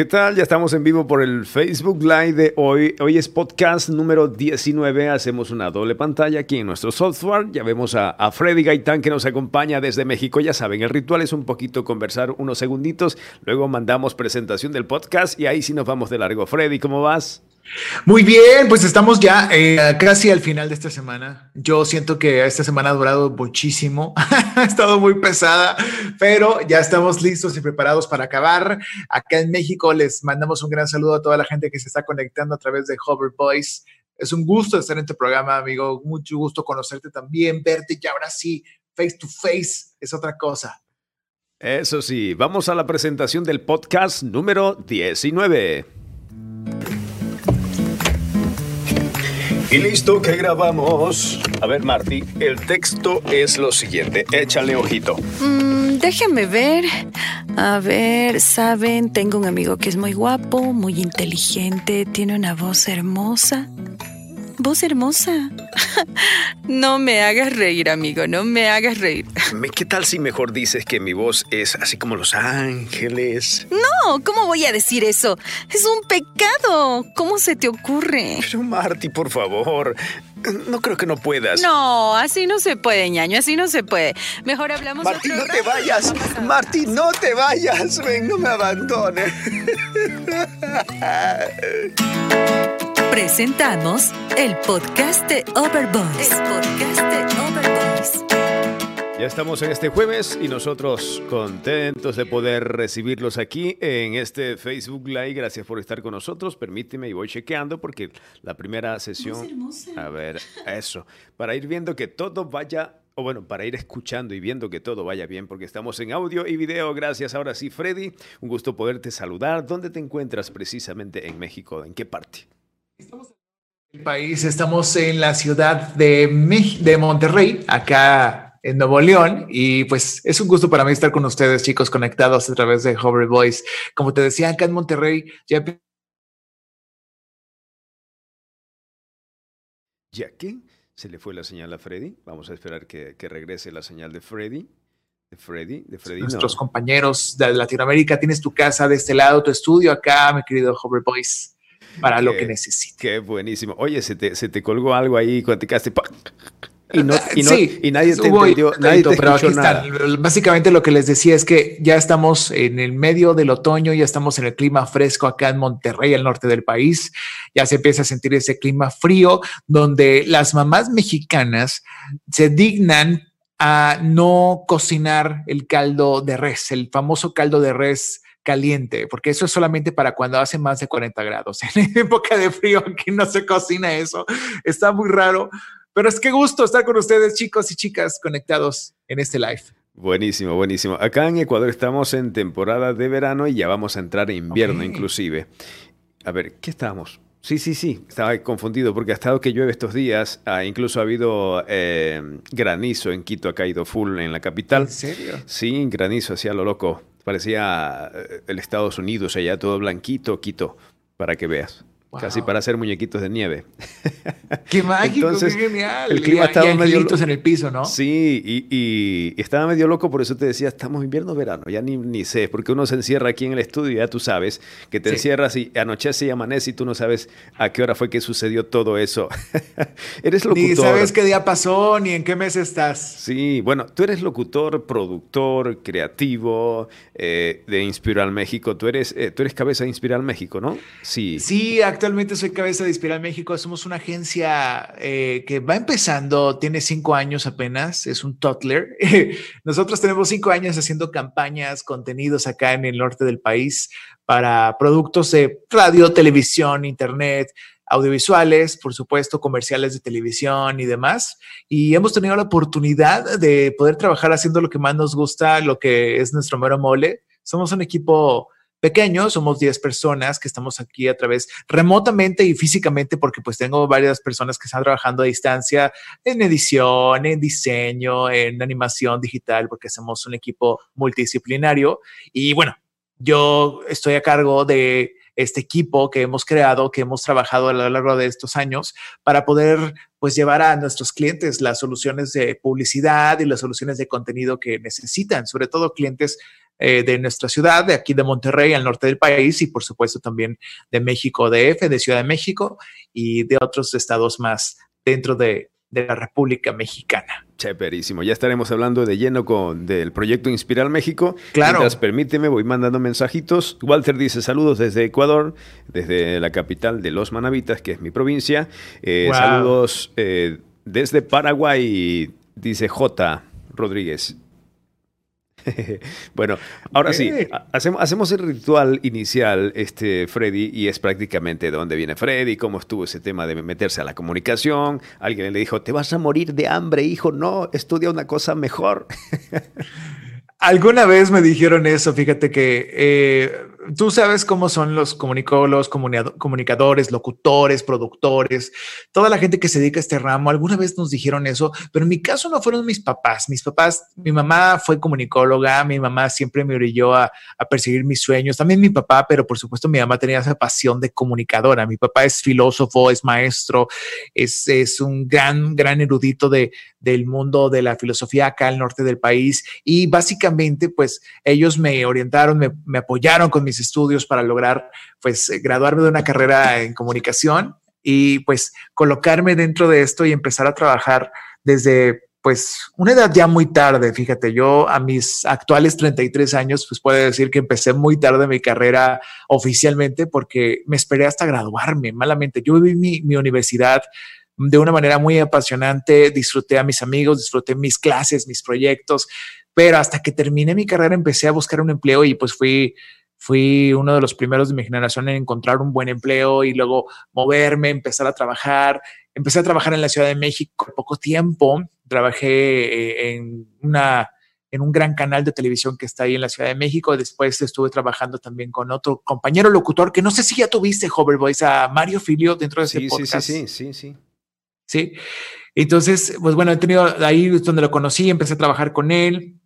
¿Qué tal? Ya estamos en vivo por el Facebook Live de hoy. Hoy es podcast número 19. Hacemos una doble pantalla aquí en nuestro software. Ya vemos a, a, Freddy Gaitán que nos acompaña desde México. Ya saben, el ritual es un poquito conversar unos segunditos. Luego mandamos presentación del podcast y ahí sí nos vamos de largo. Freddy, ¿cómo vas? Muy bien, pues estamos ya eh, casi al final de esta semana. Yo siento que esta semana ha durado muchísimo, ha estado muy pesada, pero ya estamos listos y preparados para acabar. Acá en México les mandamos un gran saludo a toda la gente que se está conectando a través de Hover Voice. Es un gusto estar en tu programa, amigo. Mucho gusto conocerte también, verte y ahora sí, face to face es otra cosa. Eso sí, vamos a la presentación del podcast número 19. Y listo que grabamos. A ver, Marty, el texto es lo siguiente. Échale ojito. Mm, ver. A ver, saben, tengo un amigo que es muy guapo, muy inteligente, tiene una voz hermosa. Voz hermosa. no me hagas reír, amigo, no me hagas reír. ¿Qué tal si mejor dices que mi voz es así como los ángeles? No, ¿cómo voy a decir eso? Es un pecado. ¿Cómo se te ocurre? Pero Marty, por favor. No creo que no puedas. No, así no se puede, ñaño, así no se puede. Mejor hablamos Marty, no te vayas. Marty, no te vayas. Ven, no me abandones. Presentamos el podcast de Overboys. El podcast de Overboys. Ya estamos en este jueves y nosotros contentos de poder recibirlos aquí en este Facebook Live. Gracias por estar con nosotros. Permíteme y voy chequeando porque la primera sesión. A ver, eso. Para ir viendo que todo vaya o bueno, para ir escuchando y viendo que todo vaya bien, porque estamos en audio y video. Gracias. Ahora sí, Freddy, un gusto poderte saludar. ¿Dónde te encuentras precisamente en México? ¿En qué parte? Estamos en el país, estamos en la ciudad de, de Monterrey, acá en Nuevo León, y pues es un gusto para mí estar con ustedes, chicos, conectados a través de Hover Voice. Como te decía, acá en Monterrey ya ¿Ya qué? ¿Se le fue la señal a Freddy? Vamos a esperar que, que regrese la señal de Freddy. De Freddy, de Freddy. Nuestros compañeros de Latinoamérica, tienes tu casa de este lado, tu estudio acá, mi querido Hover Voice para lo que necesite. Qué buenísimo. Oye, se te, se te colgó algo ahí cuando te quedaste. Y, no, y, no, sí, y nadie te entendió, nadie te pero aquí nada. Básicamente lo que les decía es que ya estamos en el medio del otoño, ya estamos en el clima fresco acá en Monterrey, al norte del país. Ya se empieza a sentir ese clima frío donde las mamás mexicanas se dignan a no cocinar el caldo de res, el famoso caldo de res caliente, porque eso es solamente para cuando hace más de 40 grados. En época de frío aquí no se cocina eso. Está muy raro, pero es que gusto estar con ustedes, chicos y chicas, conectados en este live. Buenísimo, buenísimo. Acá en Ecuador estamos en temporada de verano y ya vamos a entrar en invierno okay. inclusive. A ver, ¿qué estamos? Sí, sí, sí, estaba confundido porque ha estado que llueve estos días, ah, incluso ha habido eh, granizo en Quito, ha caído full en la capital. ¿En serio? Sí, granizo, hacía lo loco. Parecía eh, el Estados Unidos, allá todo blanquito, Quito, para que veas. Wow. Casi para hacer muñequitos de nieve. Qué mágico, Entonces, qué genial. El clima y, estaba y medio en el piso, ¿no? Sí, y, y, estaba medio loco, por eso te decía, estamos invierno verano, ya ni, ni sé, porque uno se encierra aquí en el estudio, ya tú sabes, que te sí. encierras y anochece y amanece y tú no sabes a qué hora fue que sucedió todo eso. eres locutor. Ni sabes qué día pasó, ni en qué mes estás. Sí, bueno, tú eres locutor, productor, creativo eh, de Inspiral México. Tú eres, eh, tú eres cabeza de Inspiral México, ¿no? Sí. Sí, actualmente soy cabeza de Inspiral México. Somos una agencia eh, que va empezando, tiene cinco años apenas, es un toddler. Nosotros tenemos cinco años haciendo campañas, contenidos acá en el norte del país para productos de radio, televisión, internet, audiovisuales, por supuesto, comerciales de televisión y demás. Y hemos tenido la oportunidad de poder trabajar haciendo lo que más nos gusta, lo que es nuestro mero mole. Somos un equipo pequeño, somos 10 personas que estamos aquí a través remotamente y físicamente porque pues tengo varias personas que están trabajando a distancia en edición, en diseño, en animación digital porque somos un equipo multidisciplinario. Y bueno, yo estoy a cargo de este equipo que hemos creado, que hemos trabajado a lo largo de estos años para poder pues llevar a nuestros clientes las soluciones de publicidad y las soluciones de contenido que necesitan, sobre todo clientes eh, de nuestra ciudad, de aquí de Monterrey, al norte del país, y por supuesto también de México DF, de Ciudad de México y de otros estados más dentro de, de la República Mexicana. Chéverísimo. Ya estaremos hablando de lleno con del proyecto Inspirar México. Claro. Mientras, permíteme, voy mandando mensajitos. Walter dice saludos desde Ecuador, desde la capital de Los Manavitas, que es mi provincia. Eh, Wow. Saludos eh, desde Paraguay, dice J. Rodríguez. bueno, ahora sí, Eh. ha- hacemos, hacemos el ritual inicial, este, Freddy, y es prácticamente de dónde viene Freddy, cómo estuvo ese tema de meterse a la comunicación. Alguien le dijo, te vas a morir de hambre, hijo, no, estudia una cosa mejor. Alguna vez me dijeron eso, fíjate que eh, tú sabes cómo son los comunicólogos, comunicadores, locutores, productores, toda la gente que se dedica a este ramo. Alguna vez nos dijeron eso, pero en mi caso no fueron mis papás. Mis papás, mi mamá fue comunicóloga, mi mamá siempre me orilló a, a perseguir mis sueños, también mi papá, pero por supuesto mi mamá tenía esa pasión de comunicadora. Mi papá es filósofo, es maestro, es, es un gran, gran erudito de, del mundo de la filosofía acá al norte del país y básicamente pues ellos me orientaron, me, me apoyaron con mis estudios para lograr pues eh, graduarme de una carrera en comunicación y pues colocarme dentro de esto y empezar a trabajar desde pues una edad ya muy tarde, fíjate, yo a mis actuales 33 años pues puedo decir que empecé muy tarde mi carrera oficialmente porque me esperé hasta graduarme malamente. Yo viví mi, mi universidad de una manera muy apasionante, disfruté a mis amigos, disfruté mis clases, mis proyectos, pero hasta que terminé mi carrera empecé a buscar un empleo y pues fui, fui uno de los primeros de mi generación en encontrar un buen empleo y luego moverme, empezar a trabajar. Empecé a trabajar en la Ciudad de México en poco tiempo, trabajé eh, en una en un gran canal de televisión que está ahí en la Ciudad de México. Después estuve trabajando también con otro compañero locutor que no sé si ya tuviste, Hover Boys, a Mario Filio dentro de ese Sí, sí, podcast. sí, sí, sí, sí. Sí. Entonces, pues bueno, he tenido ahí es donde lo conocí, empecé a trabajar con él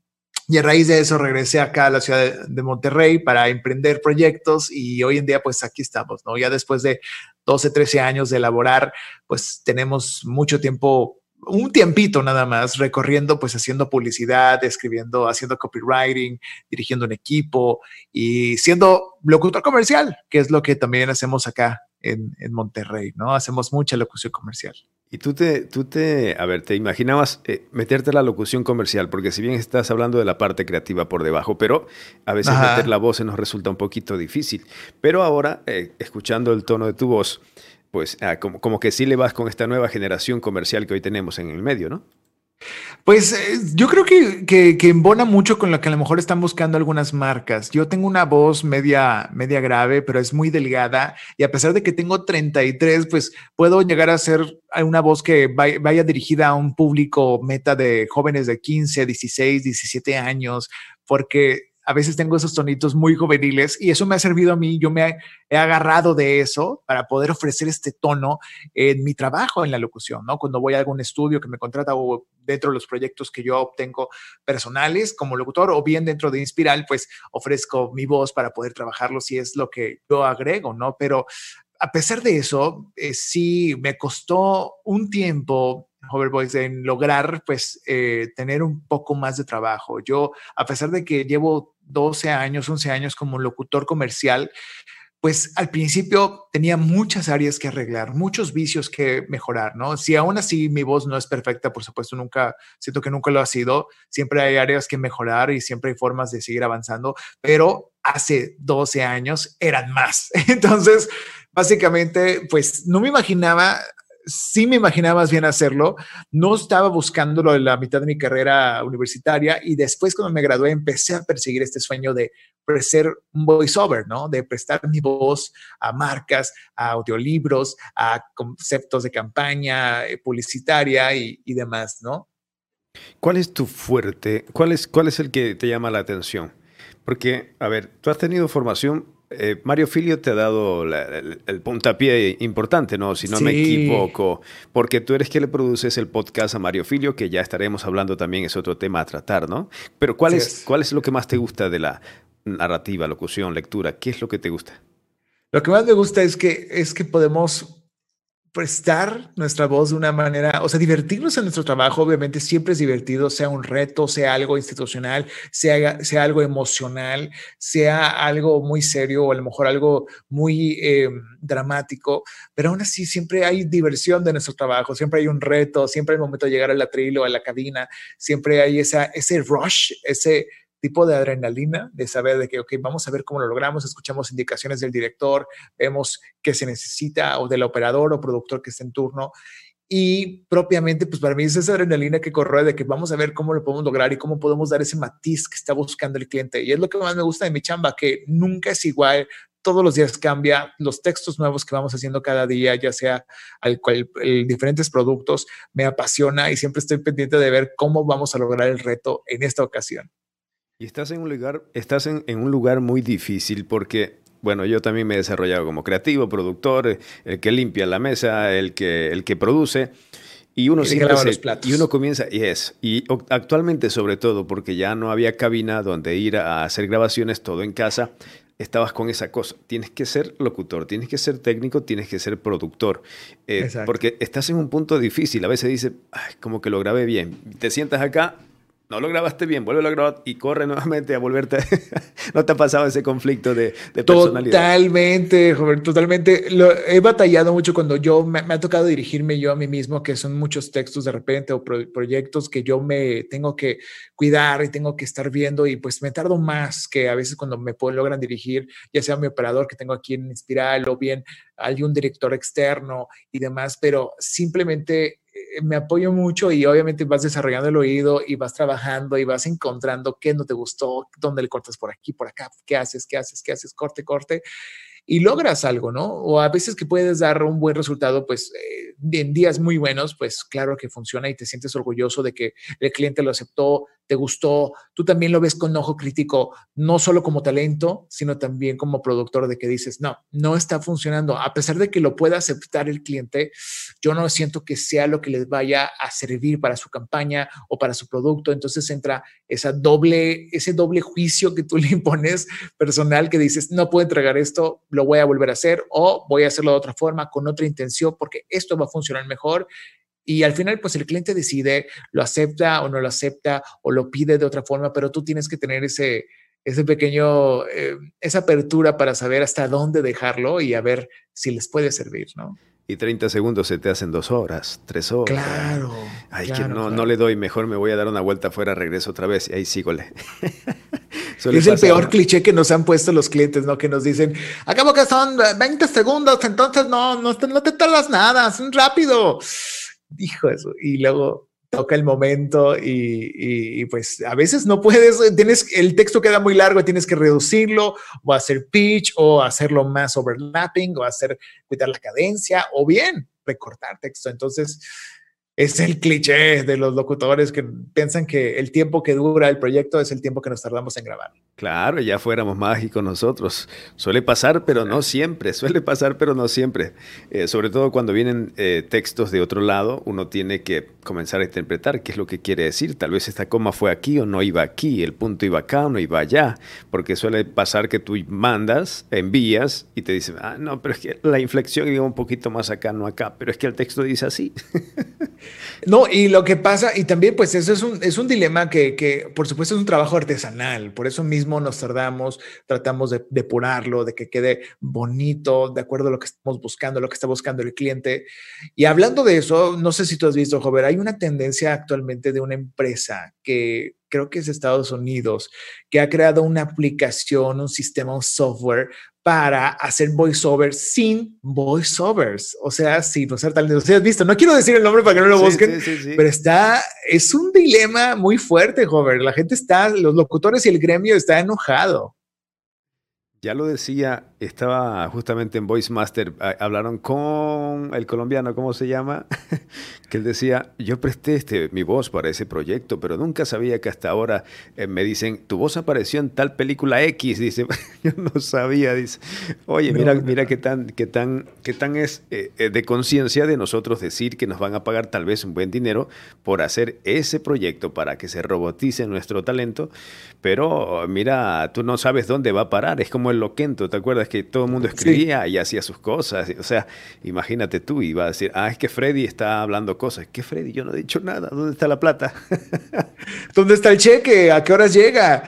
y a raíz de eso regresé acá a la ciudad de, Monterrey para emprender proyectos y hoy en día pues aquí estamos, ¿no? Ya después de 12, 13 años de elaborar, pues tenemos mucho tiempo un tiempito nada más recorriendo, pues haciendo publicidad, escribiendo, haciendo copywriting, dirigiendo un equipo y siendo locutor comercial, que es lo que también hacemos acá en, en Monterrey, ¿no? Hacemos mucha locución comercial. Y tú te, tú te, a ver, te imaginabas eh, meterte a la locución comercial, porque si bien estás hablando de la parte creativa por debajo, pero a veces Ajá. meter la voz nos resulta un poquito difícil. Pero ahora, eh, escuchando el tono de tu voz, pues ah, como, como que sí le vas con esta nueva generación comercial que hoy tenemos en el medio, ¿no? Pues eh, yo creo que, que, que embona mucho con lo que a lo mejor están buscando algunas marcas. Yo tengo una voz media, media grave, pero es muy delgada y a pesar de que tengo 33, pues puedo llegar a ser una voz que vaya dirigida a un público meta de jóvenes de 15, 16, 17 años, porque a veces tengo esos tonitos muy juveniles y eso me ha servido a mí. Yo me he, agarrado de eso para poder ofrecer este tono en mi trabajo en la locución, ¿no? Cuando voy a algún estudio que me contrata o dentro de los proyectos que yo obtengo personales como locutor o bien dentro de Inspiral, pues ofrezco mi voz para poder trabajarlo si es lo que yo agrego, ¿no? Pero a pesar de eso, eh, sí me costó un tiempo Hoverboys en lograr pues eh, tener un poco más de trabajo. Yo, a pesar de que llevo 12 años, 11 años como locutor comercial, pues al principio tenía muchas áreas que arreglar, muchos vicios que mejorar, ¿no? Si aún así mi voz no es perfecta, por supuesto, nunca, siento que nunca lo ha sido, siempre hay áreas que mejorar y siempre hay formas de seguir avanzando, pero hace 12 años eran más. Entonces, básicamente, pues no me imaginaba sí me imaginaba más bien hacerlo. No estaba buscándolo en la mitad de mi carrera universitaria y después cuando me gradué empecé a perseguir este sueño de ser un voiceover, ¿no? De prestar mi voz a marcas, a audiolibros, a conceptos de campaña eh, publicitaria y, y demás, ¿no? ¿Cuál es tu fuerte? ¿Cuál es, ¿Cuál es el que te llama la atención? Porque, a ver, tú has tenido formación eh, Mario Filio te ha dado la, el, el, puntapié importante, ¿no? Si no sí. me equivoco, porque tú eres que le produces el podcast a Mario Filio, que ya estaremos hablando también, es otro tema a tratar, ¿no? Pero ¿cuál, sí es, es. ¿cuál es lo que más te gusta de la narrativa, locución, lectura? ¿Qué es lo que te gusta? Lo que más me gusta es que, es que podemos prestar nuestra voz de una manera, o sea, divertirnos en nuestro trabajo, obviamente siempre es divertido, sea un reto, sea algo institucional, sea, sea algo emocional, sea algo muy serio o a lo mejor algo muy eh, dramático, pero aún así siempre hay diversión de nuestro trabajo, siempre hay un reto, siempre hay el momento de llegar al atril o a la cabina, siempre hay ese rush, ese tipo de adrenalina, de saber de que, ok, vamos a ver cómo lo logramos, escuchamos indicaciones del director, vemos qué se necesita o del operador o productor que esté en turno. Y propiamente, pues para mí es esa adrenalina que corre de que vamos a ver cómo lo podemos lograr y cómo podemos dar ese matiz que está buscando el cliente. Y es lo que más me gusta de mi chamba, que nunca es igual, todos los días cambia, los textos nuevos que vamos haciendo cada día, ya sea al cual, diferentes productos, me apasiona y siempre estoy pendiente de ver cómo vamos a lograr el reto en esta ocasión. Y estás en un lugar, estás en, un lugar muy difícil porque, bueno, yo también me he desarrollado como creativo, productor, el que limpia la mesa, el que, el que produce. Y uno, se, y uno comienza, y es, y actualmente sobre todo porque ya no había cabina donde ir a hacer grabaciones, todo en casa, estabas con esa cosa. Tienes que ser locutor, tienes que ser técnico, tienes que ser productor. Eh, porque estás en un punto difícil. A veces dices, como que lo grabé bien. Te sientas acá no lo grabaste bien, vuelve a grabar y corre nuevamente a volverte. ¿No te ha pasado ese conflicto de, personalidad? Totalmente, joven, totalmente. Lo, he batallado mucho cuando yo me, ha tocado dirigirme yo a mí mismo, que son muchos textos de repente o proyectos que yo me tengo que cuidar y tengo que estar viendo y pues me tardo más que a veces cuando me puedo, logran dirigir, ya sea mi operador que tengo aquí en Inspiral o bien un director externo y demás, pero simplemente me apoyo mucho y obviamente vas desarrollando el oído y vas trabajando y vas encontrando qué no te gustó, dónde le cortas por aquí, por acá, qué haces, qué haces, qué haces, corte, corte y logras algo, ¿no? O a veces que puedes dar un buen resultado, pues eh, en días muy buenos, pues claro que funciona y te sientes orgulloso de que el cliente lo aceptó, te gustó, tú también lo ves con ojo crítico, no solo como talento, sino también como productor de que dices, no, no está funcionando. A pesar de que lo pueda aceptar el cliente, yo no siento que sea lo que les vaya a servir para su campaña o para su producto. Entonces entra esa doble, ese doble juicio que tú le impones personal que dices, no puedo entregar esto, lo voy a volver a hacer o voy a hacerlo de otra forma, con otra intención, porque esto va a funcionar mejor y al final, pues el cliente decide, lo acepta o no lo acepta o lo pide de otra forma, pero tú tienes que tener ese, ese pequeño, eh, esa apertura para saber hasta dónde dejarlo y a ver si les puede servir, ¿no? Y 30 segundos se te hacen dos horas, tres horas. Claro. Ay, que no, no le doy, mejor me voy a dar una vuelta afuera, regreso otra vez y ahí sígole. es el peor cliché que nos han puesto los clientes, ¿no? Que nos dicen, acabo que son 20 segundos, entonces no, no, no te tardas nada, es rápido dijo eso. Y luego toca el momento y, pues a veces no puedes, tienes, el texto queda muy largo, tienes que reducirlo o hacer pitch o hacerlo más overlapping o hacer, cuidar la cadencia o bien recortar texto. Entonces, es el cliché de los locutores que piensan que el tiempo que dura el proyecto es el tiempo que nos tardamos en grabar. Claro, ya fuéramos mágicos nosotros. Suele pasar, pero no siempre. Suele pasar, pero no siempre. Eh, sobre todo cuando vienen eh, textos de otro lado, uno tiene que comenzar a interpretar qué es lo que quiere decir. Tal vez esta coma fue aquí o no iba aquí, el punto iba acá o no iba allá. Porque suele pasar que tú mandas, envías y te dicen, ah, no, pero es que la inflexión iba un poquito más acá, no acá. Pero es que el texto dice así. No, y lo que pasa, y también pues eso es un, es un dilema que, que, por supuesto es un trabajo artesanal, por eso mismo nos tardamos, tratamos de depurarlo, de que quede bonito, de acuerdo a lo que estamos buscando, lo que está buscando el cliente. Y hablando de eso, no sé si tú has visto, Jover, hay una tendencia actualmente de una empresa que creo que es Estados Unidos, que ha creado una aplicación, un sistema, un software para hacer voiceovers sin voiceovers, o sea, sin usar talento. O sea, has visto, no quiero decir el nombre para que no lo busquen, pero está, es un dilema muy fuerte, joven. La gente está, los locutores y el gremio está enojado. Ya lo decía, estaba justamente en Voice Master, hablaron con el colombiano, ¿cómo se llama? que él decía, yo presté este, mi voz para ese proyecto, pero nunca sabía que hasta ahora eh, me dicen, tu voz apareció en tal película X, dice, yo no sabía, dice, oye, mira, mira qué tan, qué tan, qué tan es eh, eh, de conciencia de nosotros decir que nos van a pagar tal vez un buen dinero por hacer ese proyecto para que se robotice nuestro talento, pero mira, tú no sabes dónde va a parar, es como el Loquento, ¿te acuerdas? Que todo el mundo escribía y hacía sus cosas. O sea, imagínate tú, iba a decir, ah, es que Freddy está hablando cosas. ¿Qué Freddy? Yo no he dicho nada. ¿Dónde está la plata? ¿Dónde está el cheque? ¿A qué horas llega?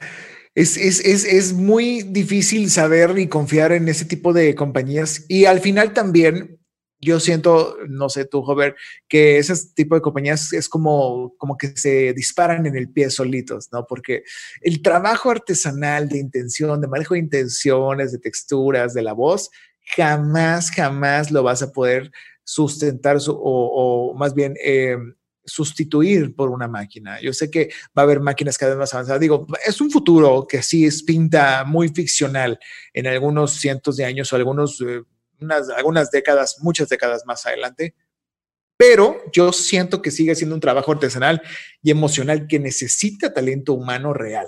Es, es, es, es, muy difícil saber y confiar en ese tipo de compañías. Y al final también yo siento, no sé tú, Jover, que ese tipo de compañías es como, como que se disparan en el pie solitos, ¿no? Porque el trabajo artesanal de intención, de manejo de intenciones, de texturas, de la voz, jamás, jamás lo vas a poder sustentar o, más bien eh, sustituir por una máquina. Yo sé que va a haber máquinas cada vez más avanzadas. Digo, es un futuro que sí es pinta muy ficcional en algunos cientos de años o algunos... Eh, unas, algunas décadas, muchas décadas más adelante, pero yo siento que sigue siendo un trabajo artesanal y emocional que necesita talento humano real.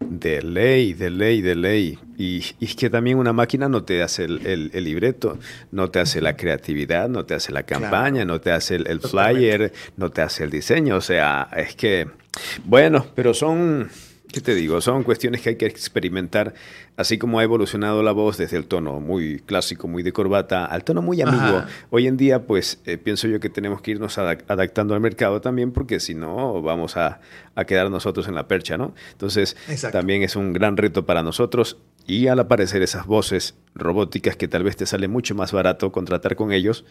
De ley, de ley, de ley. Y, es que también una máquina no te hace el, libreto, no te hace la creatividad, no te hace la campaña, no te hace el flyer, no te hace el diseño. O sea, es que, bueno, pero son ¿Qué te digo? Son cuestiones que hay que experimentar, así como ha evolucionado la voz desde el tono muy clásico, muy de corbata, al tono muy amigo. Hoy en día, pues eh, pienso yo que tenemos que irnos adaptando al mercado también, porque si no, vamos a, quedar nosotros en la percha, ¿no? Entonces, también es un gran reto para nosotros y al aparecer esas voces robóticas que tal vez te sale mucho más barato contratar con ellos,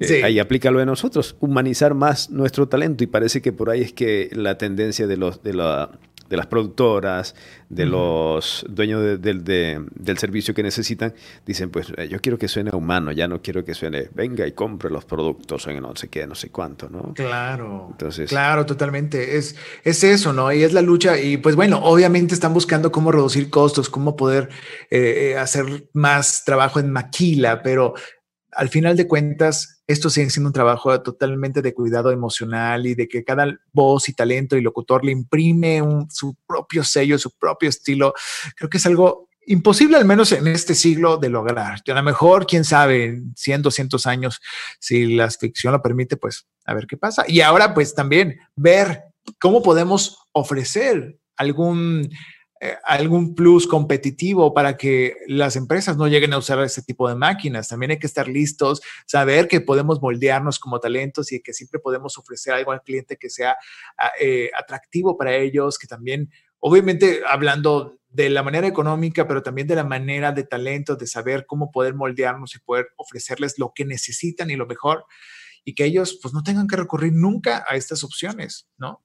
eh, ahí aplícalo de nosotros, humanizar más nuestro talento y parece que por ahí es que la tendencia de los de la de las productoras, de los dueños del servicio que necesitan, dicen, pues eh, yo quiero que suene humano, ya no quiero que suene, venga y compre los productos en no sé qué, no sé cuánto, ¿no? Claro. Entonces. Claro, totalmente. Es, es eso, ¿no? Y es la lucha. Y pues bueno, obviamente están buscando cómo reducir costos, cómo poder eh, eh, hacer más trabajo en maquila, pero al final de cuentas, esto sigue siendo un trabajo totalmente de cuidado emocional y de que cada voz y talento y locutor le imprime su propio sello, su propio estilo. Creo que es algo imposible, al menos en este siglo, de lograr. Y a lo mejor, quién sabe, 100, 200 años, si la ficción lo permite, pues a ver qué pasa. Y ahora, pues también ver cómo podemos ofrecer algún algún plus competitivo para que las empresas no lleguen a usar ese tipo de máquinas. También hay que estar listos, saber que podemos moldearnos como talentos y que siempre podemos ofrecer algo al cliente que sea ah, eh, atractivo para ellos, que también, obviamente, hablando de la manera económica, pero también de la manera de talento, de saber cómo poder moldearnos y poder ofrecerles lo que necesitan y lo mejor, y que ellos pues no tengan que recurrir nunca a estas opciones, ¿no?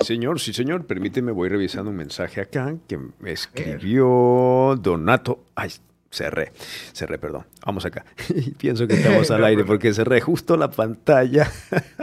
Señor, sí, señor, permíteme, voy revisando un mensaje acá que me escribió Donato. Ay, cerré, cerré, perdón. Vamos acá. Pienso que estamos al aire porque cerré justo la pantalla.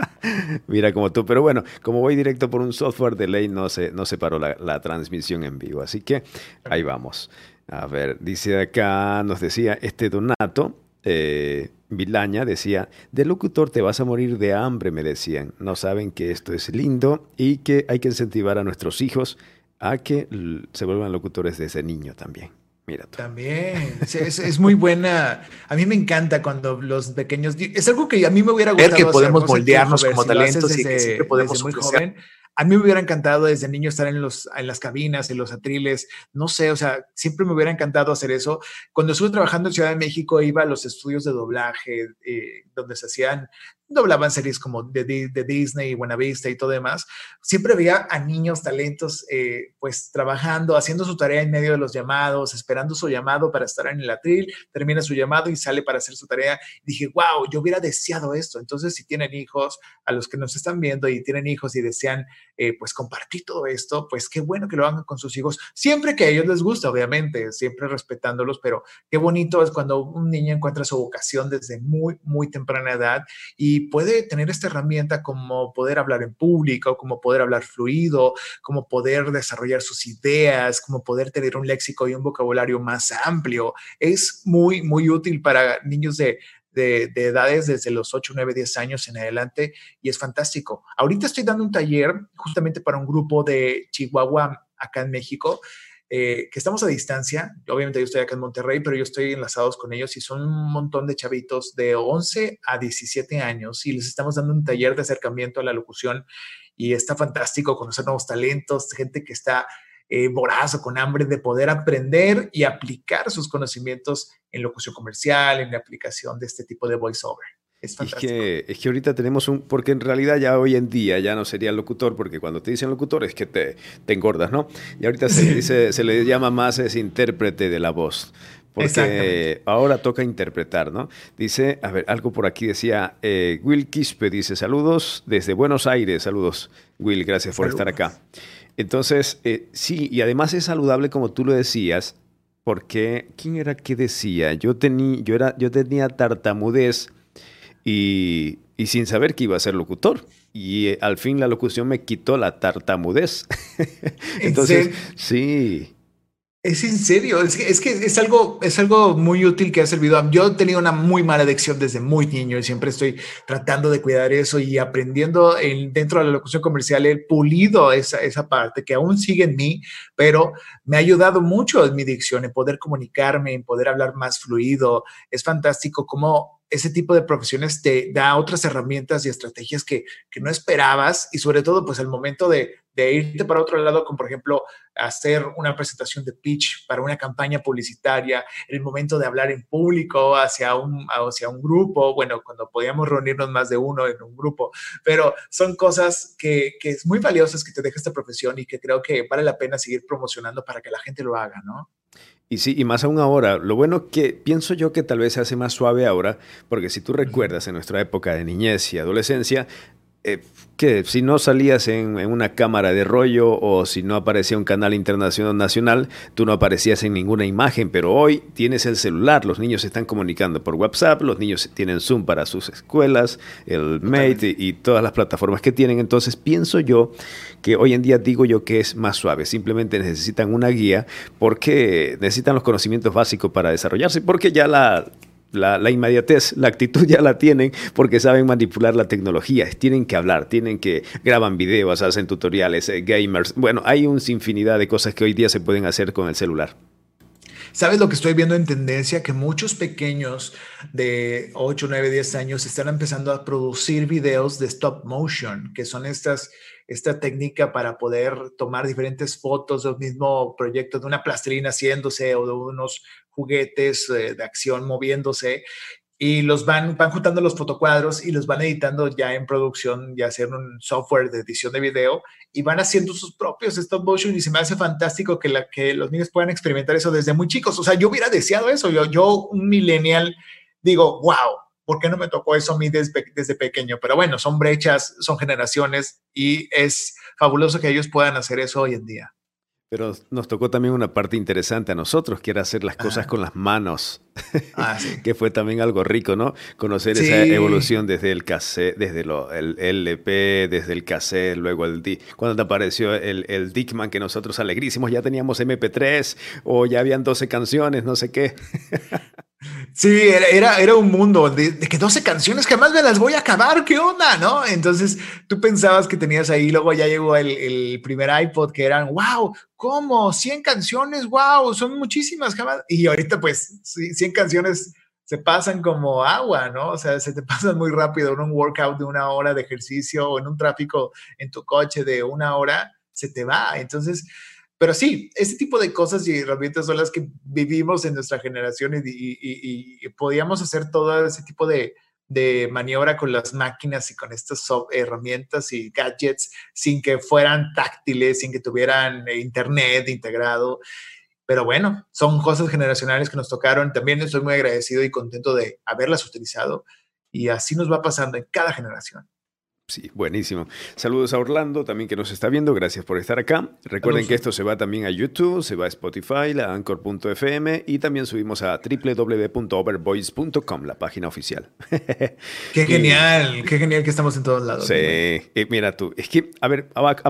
Mira como tú, pero bueno, como voy directo por un software de ley, no se, no se paró la, la transmisión en vivo. Así que ahí vamos. A ver, dice acá, nos decía este Donato, eh, Vilaña decía, de locutor te vas a morir de hambre, me decían. No saben que esto es lindo y que hay que incentivar a nuestros hijos a que se vuelvan locutores desde niño también. Mira También, es, muy buena. A mí me encanta cuando los pequeños... Es algo que a mí me hubiera gustado. Ver que podemos moldearnos como talentos y que siempre podemos muy joven. A mí me hubiera encantado desde niño estar en, los, en las cabinas, en los atriles, no sé, o sea, siempre me hubiera encantado hacer eso. Cuando estuve trabajando en Ciudad de México, iba a los estudios de doblaje, eh, donde se hacían doblaban series como de, de, Disney, Buenavista y todo demás, siempre veía a niños talentos eh, pues trabajando, haciendo su tarea en medio de los llamados, esperando su llamado para estar en el atril, termina su llamado y sale para hacer su tarea. dije, wow, yo hubiera deseado esto. Entonces, si tienen hijos, a los que nos están viendo y tienen hijos y desean eh, pues compartir todo esto, pues qué bueno que lo hagan con sus hijos, siempre que a ellos les gusta, obviamente, siempre respetándolos, pero qué bonito es cuando un niño encuentra su vocación desde muy, muy temprana edad y puede tener esta herramienta como poder hablar en público, como poder hablar fluido, como poder desarrollar sus ideas, como poder tener un léxico y un vocabulario más amplio. Es muy, muy útil para niños de, de, edades desde los 8, 9, 10 años en adelante y es fantástico. Ahorita estoy dando un taller justamente para un grupo de Chihuahua acá en México eh, que estamos a distancia. Obviamente yo estoy acá en Monterrey, pero yo estoy enlazados con ellos y son un montón de chavitos de 11 a 17 años y les estamos dando un taller de acercamiento a la locución y está fantástico conocer nuevos talentos, gente que está eh, voraz o con hambre de poder aprender y aplicar sus conocimientos en locución comercial, en la aplicación de este tipo de voiceover. Es, es, que, es que ahorita tenemos un, porque en realidad ya hoy en día ya no sería locutor, porque cuando te dicen locutor es que te, te engordas, ¿no? Y ahorita se, dice, se le llama más es intérprete de la voz. Porque ahora toca interpretar, ¿no? Dice, a ver, algo por aquí decía, eh, Will Quispe dice, saludos desde Buenos Aires, saludos, Will, gracias por estar acá. Entonces, eh, sí, y además es saludable como tú lo decías, porque, ¿quién era que decía? Yo, tení, yo, era, yo tenía tartamudez y, y sin saber que iba a ser locutor. Y eh, al fin la locución me quitó la tartamudez. Entonces, sí. Es en serio, es que, es que es algo, es algo muy útil que ha servido. Yo he tenido una muy mala adicción desde muy niño y siempre estoy tratando de cuidar eso y aprendiendo en, dentro de la locución comercial, he pulido esa, esa parte que aún sigue en mí, pero me ha ayudado mucho en mi dicción, en poder comunicarme, en poder hablar más fluido. Es fantástico cómo ese tipo de profesiones te da otras herramientas y estrategias que, que no esperabas y sobre todo pues el momento de, irte para otro lado, como por ejemplo hacer una presentación de pitch para una campaña publicitaria, el momento de hablar en público hacia un, hacia un grupo, bueno, cuando podíamos reunirnos más de uno en un grupo, pero son cosas que, que es muy valiosas que te deja esta profesión y que creo que vale la pena seguir promocionando para que la gente lo haga, ¿no? Y sí, y más aún ahora. Lo bueno que pienso yo que tal vez se hace más suave ahora, porque si tú recuerdas en nuestra época de niñez y adolescencia, eh, que si no salías en, una cámara de rollo o si no aparecía un canal internacional nacional, tú no aparecías en ninguna imagen, pero hoy tienes el celular, los niños se están comunicando por WhatsApp, los niños tienen Zoom para sus escuelas, el Mate y, y todas las plataformas que tienen, entonces pienso yo que hoy en día digo yo que es más suave, simplemente necesitan una guía porque necesitan los conocimientos básicos para desarrollarse, porque ya la la, inmediatez, la actitud ya la tienen porque saben manipular la tecnología. Tienen que hablar, tienen que graban videos, hacen tutoriales, eh, gamers. Bueno, hay una infinidad de cosas que hoy día se pueden hacer con el celular. ¿Sabes lo que estoy viendo en tendencia? Que muchos pequeños de 8, 9, 10 años están empezando a producir videos de stop motion, que son estas, esta técnica para poder tomar diferentes fotos del mismo proyecto, de una plastilina haciéndose o de unos juguetes eh, de acción moviéndose y los van, van juntando los fotocuadros y los van editando ya en producción, ya en un software de edición de video y van haciendo sus propios stop motion y se me hace fantástico que, la, que los niños puedan experimentar eso desde muy chicos. O sea, yo hubiera deseado eso. Yo, yo un millennial, digo, wow, ¿por qué no me tocó eso a mí desde, desde pequeño? Pero bueno, son brechas, son generaciones y es fabuloso que ellos puedan hacer eso hoy en día. Pero nos tocó también una parte interesante a nosotros, que era hacer las cosas con las manos. Ah, sí. que fue también algo rico, ¿no? Conocer esa evolución desde el cassette, desde lo, el LP, desde el cassette, luego el D. Cuando te apareció el, el Dickman, que nosotros alegrísimos ya teníamos MP3 o ya habían 12 canciones, no sé qué. Sí, era, era, un mundo de, que 12 canciones jamás me las voy a acabar, ¿qué onda? ¿No? Entonces tú pensabas que tenías ahí, luego ya llegó el, el primer iPod que eran, wow, ¿cómo? 100 canciones, wow, son muchísimas jamás. Y ahorita pues 100 canciones se pasan como agua, ¿no? O sea, se te pasan muy rápido en un workout de una hora de ejercicio o en un tráfico en tu coche de una hora, se te va. Entonces, pero sí, ese tipo de cosas y herramientas son las que vivimos en nuestra generación y, podíamos hacer todo ese tipo de, maniobra con las máquinas y con estas herramientas y gadgets sin que fueran táctiles, sin que tuvieran internet integrado. Pero bueno, son cosas generacionales que nos tocaron. También estoy muy agradecido y contento de haberlas utilizado y así nos va pasando en cada generación. Sí, buenísimo. Saludos a Orlando también que nos está viendo. Gracias por estar acá. Recuerden que esto se va también a YouTube, se va a Spotify, la Anchor.fm y también subimos a www.overvoice.com, la página oficial. Qué genial, qué genial que estamos en todos lados. Sí, eh, mira tú, es que, a ver, ah,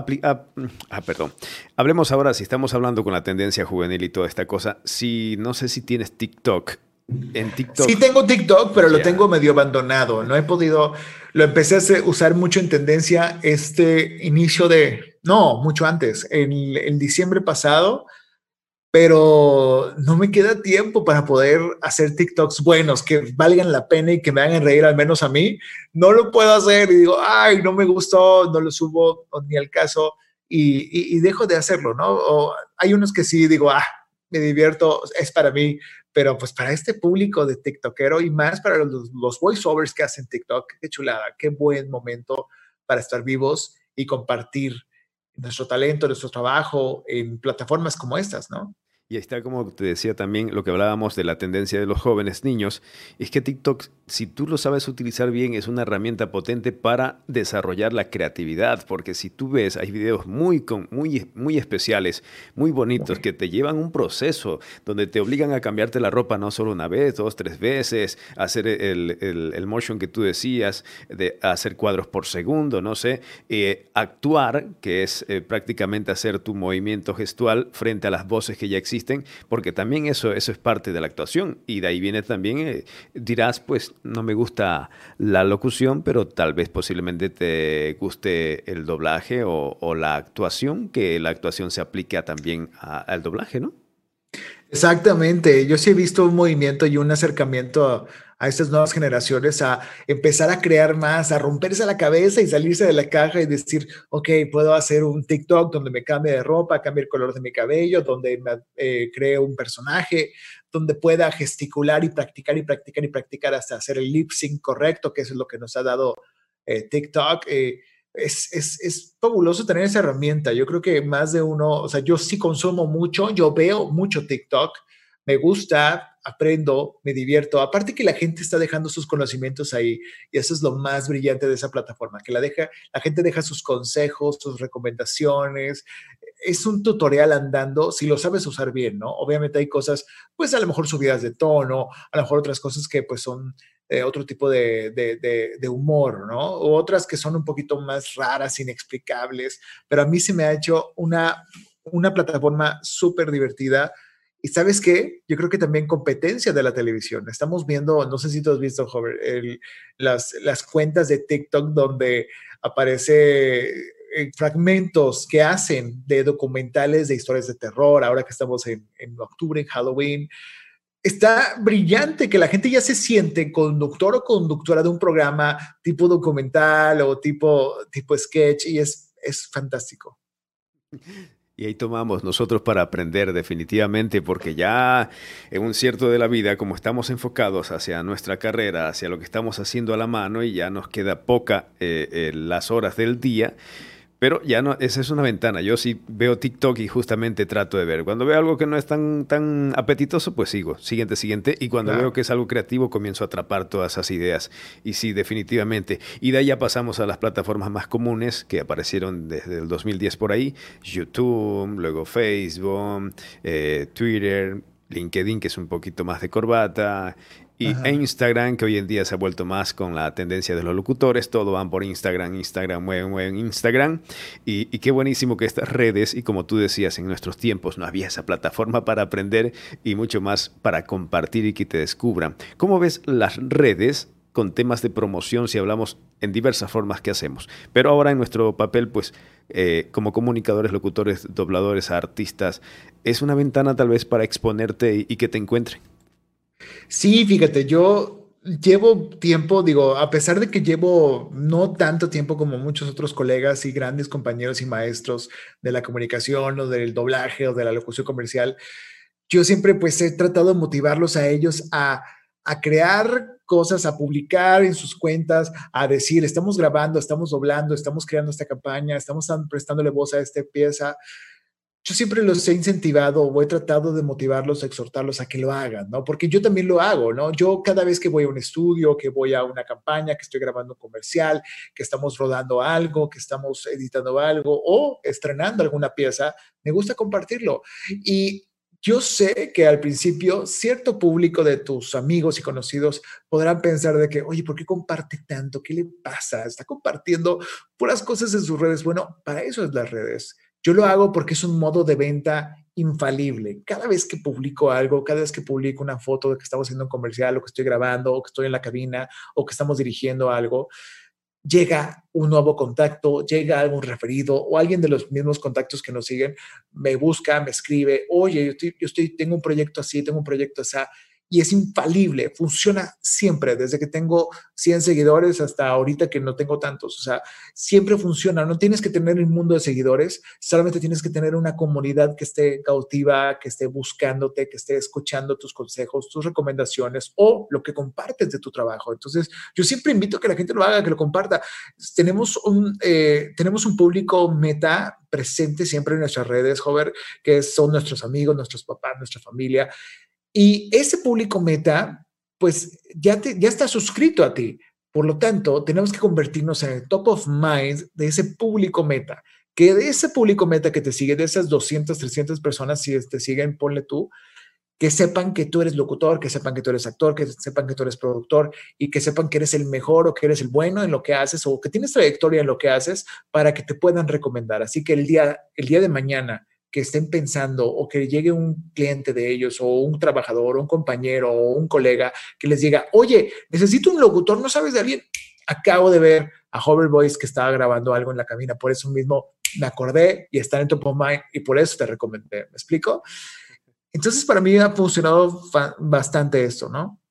perdón. Hablemos ahora si estamos hablando con la tendencia juvenil y toda esta cosa. Si no sé si tienes TikTok en TikTok. Sí tengo TikTok, pero lo tengo medio abandonado. No he podido, lo empecé a usar mucho en tendencia este inicio de, no, mucho antes, en, diciembre pasado, pero no me queda tiempo para poder hacer TikToks buenos que valgan la pena y que me hagan reír al menos a mí. No lo puedo hacer y digo, ay, no me gustó, no lo subo ni al caso y, dejo de hacerlo, ¿no? O hay unos que sí digo, ah, me divierto, es para mí, pero pues para este público de TikTokero y más para los, los voiceovers que hacen TikTok, qué chulada, qué buen momento para estar vivos y compartir nuestro talento, nuestro trabajo en plataformas como estas, ¿no? Y está, como te decía también, lo que hablábamos de la tendencia de los jóvenes niños, es que TikTok, si tú lo sabes utilizar bien, es una herramienta potente para desarrollar la creatividad, porque si tú ves, hay videos muy, muy, muy especiales, muy bonitos, que te llevan un proceso, donde te obligan a cambiarte la ropa no solo una vez, dos, tres veces, hacer el, el, motion que tú decías, de hacer cuadros por segundo, no sé, eh, actuar, que es eh, prácticamente hacer tu movimiento gestual frente a las voces que ya existen porque también eso, eso es parte de la actuación. Y de ahí viene también, eh, dirás, pues no me gusta la locución, pero tal vez posiblemente te guste el doblaje o, la actuación, que la actuación se aplique también al doblaje, ¿no? Exactamente, yo sí he visto un movimiento y un acercamiento a, a estas nuevas generaciones a empezar a crear más, a romperse la cabeza y salirse de la caja y decir, ok, puedo hacer un TikTok donde me cambie de ropa, cambie el color de mi cabello, donde me eh, cree un personaje, donde pueda gesticular y practicar y practicar y practicar hasta hacer el lip sync correcto, que es lo que nos ha dado eh, TikTok. Eh, es, es, es, fabuloso tener esa herramienta. Yo creo que más de uno, o sea, yo sí consumo mucho, yo veo mucho TikTok, me gusta, aprendo, me divierto. Aparte que la gente está dejando sus conocimientos ahí y eso es lo más brillante de esa plataforma, que la, deja, la gente deja sus consejos, sus recomendaciones. Es un tutorial andando si lo sabes usar bien, ¿no? Obviamente hay cosas, pues a lo mejor subidas de tono, a lo mejor otras cosas que pues son eh, otro tipo de, de, humor, ¿no? O otras que son un poquito más raras, inexplicables, pero a mí se me ha hecho una, una plataforma súper divertida y sabes qué? Yo creo que también competencia de la televisión. Estamos viendo, no sé si tú has visto, las, las cuentas de TikTok donde aparece eh, fragmentos que hacen de documentales de historias de terror, ahora que estamos en, en, octubre, en Halloween. Está brillante que la gente ya se siente conductor o conductora de un programa tipo documental o tipo, tipo sketch y es, es fantástico. Y ahí tomamos nosotros para aprender definitivamente, porque ya en un cierto de la vida, como estamos enfocados hacia nuestra carrera, hacia lo que estamos haciendo a la mano y ya nos queda poca eh, eh, las horas del día, pero ya no, esa es una ventana. Yo sí veo TikTok y justamente trato de ver. Cuando veo algo que no es tan, tan apetitoso, pues sigo. Siguiente, siguiente. Y cuando veo que es algo creativo, comienzo a atrapar todas esas ideas. Y sí, definitivamente. Y de ahí ya pasamos a las plataformas más comunes que aparecieron desde el 2010 por ahí. YouTube, luego Facebook, eh, Twitter, LinkedIn, que es un poquito más de corbata, y Instagram, que hoy en día se ha vuelto más con la tendencia de los locutores, todo van por Instagram, Instagram, mueven, mueven Instagram. Y, qué buenísimo que estas redes, y como tú decías, en nuestros tiempos no había esa plataforma para aprender y mucho más para compartir y que te descubran. ¿Cómo ves las redes con temas de promoción si hablamos en diversas formas que hacemos? Pero ahora en nuestro papel, pues eh, como comunicadores, locutores, dobladores, artistas, es una ventana tal vez para exponerte y que te encuentren. Sí, fíjate, yo llevo tiempo, digo, a pesar de que llevo no tanto tiempo como muchos otros colegas y grandes compañeros y maestros de la comunicación o del doblaje o de la locución comercial, yo siempre pues he tratado de motivarlos a ellos a, a crear cosas, a publicar en sus cuentas, a decir, estamos grabando, estamos doblando, estamos creando esta campaña, estamos prestándole voz a esta pieza yo siempre los he incentivado o he tratado de motivarlos, exhortarlos a que lo hagan, ¿no? Porque yo también lo hago, ¿no? Yo cada vez que voy a un estudio, que voy a una campaña, que estoy grabando un comercial, que estamos rodando algo, que estamos editando algo o estrenando alguna pieza, me gusta compartirlo. Y yo sé que al principio cierto público de tus amigos y conocidos podrán pensar de que, oye, ¿por qué comparte tanto? ¿Qué le pasa? Está compartiendo puras cosas en sus redes. Bueno, para eso es las redes yo lo hago porque es un modo de venta infalible. Cada vez que publico algo, cada vez que publico una foto de que estamos haciendo un comercial o que estoy grabando o que estoy en la cabina o que estamos dirigiendo algo, llega un nuevo contacto, llega algún referido o alguien de los mismos contactos que nos siguen, me busca, me escribe, oye, yo, estoy, yo estoy, tengo un proyecto así, tengo un proyecto así. Y es infalible, funciona siempre, desde que tengo 100 seguidores hasta ahorita que no tengo tantos. O sea, siempre funciona. No tienes que tener un mundo de seguidores, solamente tienes que tener una comunidad que esté cautiva, que esté buscándote, que esté escuchando tus consejos, tus recomendaciones o lo que compartes de tu trabajo. Entonces, yo siempre invito a que la gente lo haga, que lo comparta. Tenemos un, eh, tenemos un público meta presente siempre en nuestras redes, Jover, que son nuestros amigos, nuestros papás, nuestra familia. Y ese público meta, pues ya, te, ya está suscrito a ti. Por lo tanto, tenemos que convertirnos en el top of mind de ese público meta. Que de ese público meta que te sigue, de esas 200, 300 personas, si te siguen, ponle tú, que sepan que tú eres locutor, que sepan que tú eres actor, que sepan que tú eres productor y que sepan que eres el mejor o que eres el bueno en lo que haces o que tienes trayectoria en lo que haces para que te puedan recomendar. Así que el día, el día de mañana que estén pensando o que llegue un cliente de ellos o un trabajador, un compañero o un colega que les diga, oye, necesito un locutor, ¿no sabes de alguien? Acabo de ver a Hover Voice que estaba grabando algo en la cabina, por eso mismo me acordé y está en Top of Mind y por eso te recomendé. ¿Me explico? Entonces, para mí ha funcionado bastante esto, ¿no?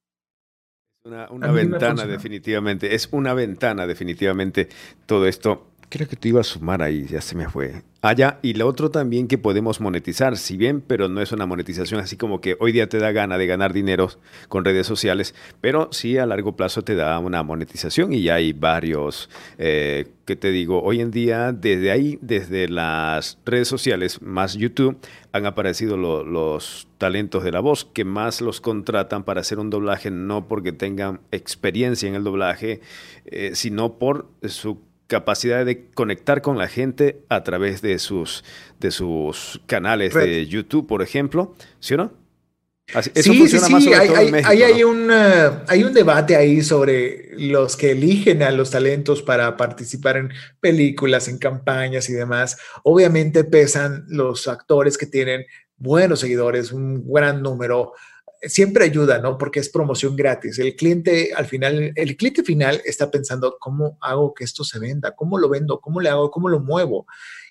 Una, una ventana, definitivamente. Es una ventana, definitivamente, todo esto. Creo que te iba a sumar ahí, ya se me fue. Ah, ya, y lo otro también que podemos monetizar, si bien, pero no es una monetización así como que hoy día te da gana de ganar dinero con redes sociales, pero sí a largo plazo te da una monetización y ya hay varios, eh, que te digo, hoy en día desde ahí, desde las redes sociales más YouTube, han aparecido los talentos de la voz que más los contratan para hacer un doblaje, no porque tengan experiencia en el doblaje, eh, sino por su capacidad de conectar con la gente a través de sus, de sus canales de YouTube, por ejemplo, ¿sí o no? sí, sí, sí, hay, hay, un, eh, hay un debate ahí sobre los que eligen a los talentos para participar en películas, en campañas y demás. Obviamente pesan los actores que tienen buenos seguidores, un gran número, siempre ayuda, ¿no? Porque es promoción gratis. El cliente al final, el cliente final está pensando, ¿cómo hago que esto se venda? ¿Cómo lo vendo? ¿Cómo le hago? ¿Cómo lo muevo?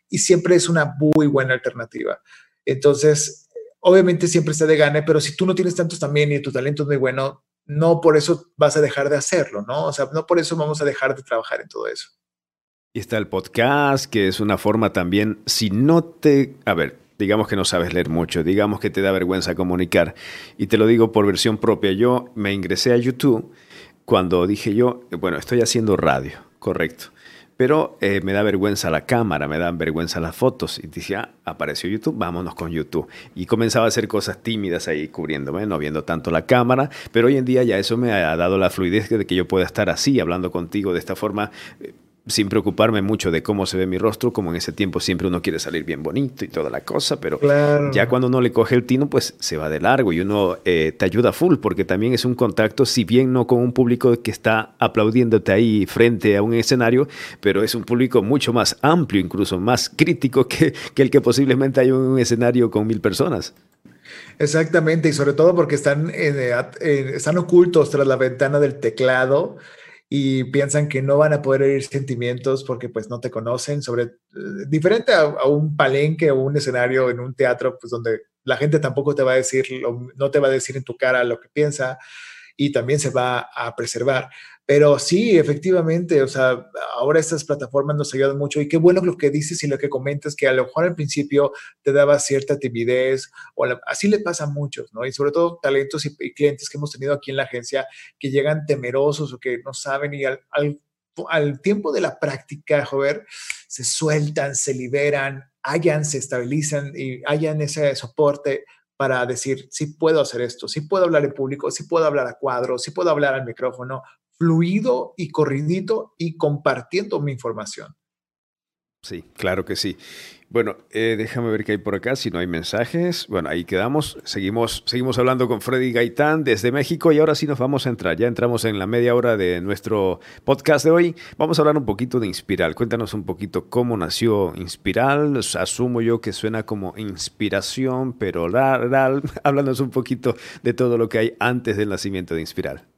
Y siempre es una muy buena alternativa. Entonces, obviamente siempre está de gane, pero si tú no tienes tantos también y tu talento es muy bueno, no por eso vas a dejar de hacerlo, ¿no? O sea, no por eso vamos a dejar de trabajar en todo eso. Y está el podcast, que es una forma también, si no te, a ver, digamos que no sabes leer mucho, digamos que te da vergüenza comunicar. Y te lo digo por versión propia. Yo me ingresé a YouTube cuando dije yo, bueno, estoy haciendo radio, correcto. Pero eh, me da vergüenza la cámara, me dan vergüenza las fotos. Y dije, ah, apareció YouTube, vámonos con YouTube. Y comenzaba a hacer cosas tímidas ahí cubriéndome, no viendo tanto la cámara. Pero hoy en día ya eso me ha dado la fluidez de que yo pueda estar así, hablando contigo de esta forma eh, sin preocuparme mucho de cómo se ve mi rostro, como en ese tiempo siempre uno quiere salir bien bonito y toda la cosa, pero ya cuando uno le coge el tino, pues se va de largo y uno eh, te ayuda full, porque también es un contacto, si bien no con un público que está aplaudiéndote ahí frente a un escenario, pero es un público mucho más amplio, incluso más crítico que, que el que posiblemente hay en un escenario con mil personas. Exactamente, y sobre todo porque están, eh, están ocultos tras la ventana del teclado y piensan que no van a poder herir sentimientos porque pues no te conocen, sobre eh, diferente a, un palenque o un escenario en un teatro, pues donde la gente tampoco te va a decir, no te va a decir en tu cara lo que piensa y también se va a preservar. Pero sí, efectivamente, o sea, ahora estas plataformas nos ayudan mucho y qué bueno lo que dices y lo que comentas, que a lo mejor al principio te daba cierta timidez, o así le pasa a muchos, ¿no? Y sobre todo talentos y, clientes que hemos tenido aquí en la agencia que llegan temerosos o que no saben y al, al, tiempo de la práctica, joder, se sueltan, se liberan, hallan, se estabilizan y hallan ese soporte para decir, sí puedo hacer esto, sí puedo hablar en público, sí puedo hablar a cuadro, sí puedo hablar al micrófono, fluido y corridito y compartiendo mi información. Sí, claro que sí. Bueno, eh, déjame ver qué hay por acá, si no hay mensajes. Bueno, ahí quedamos. Seguimos, seguimos hablando con Freddy Gaitán desde México y ahora sí nos vamos a entrar. Ya entramos en la media hora de nuestro podcast de hoy. Vamos a hablar un poquito de Inspiral. Cuéntanos un poquito cómo nació Inspiral. Asumo yo que suena como inspiración, pero háblanos un poquito de todo lo que hay antes del nacimiento de Inspiral.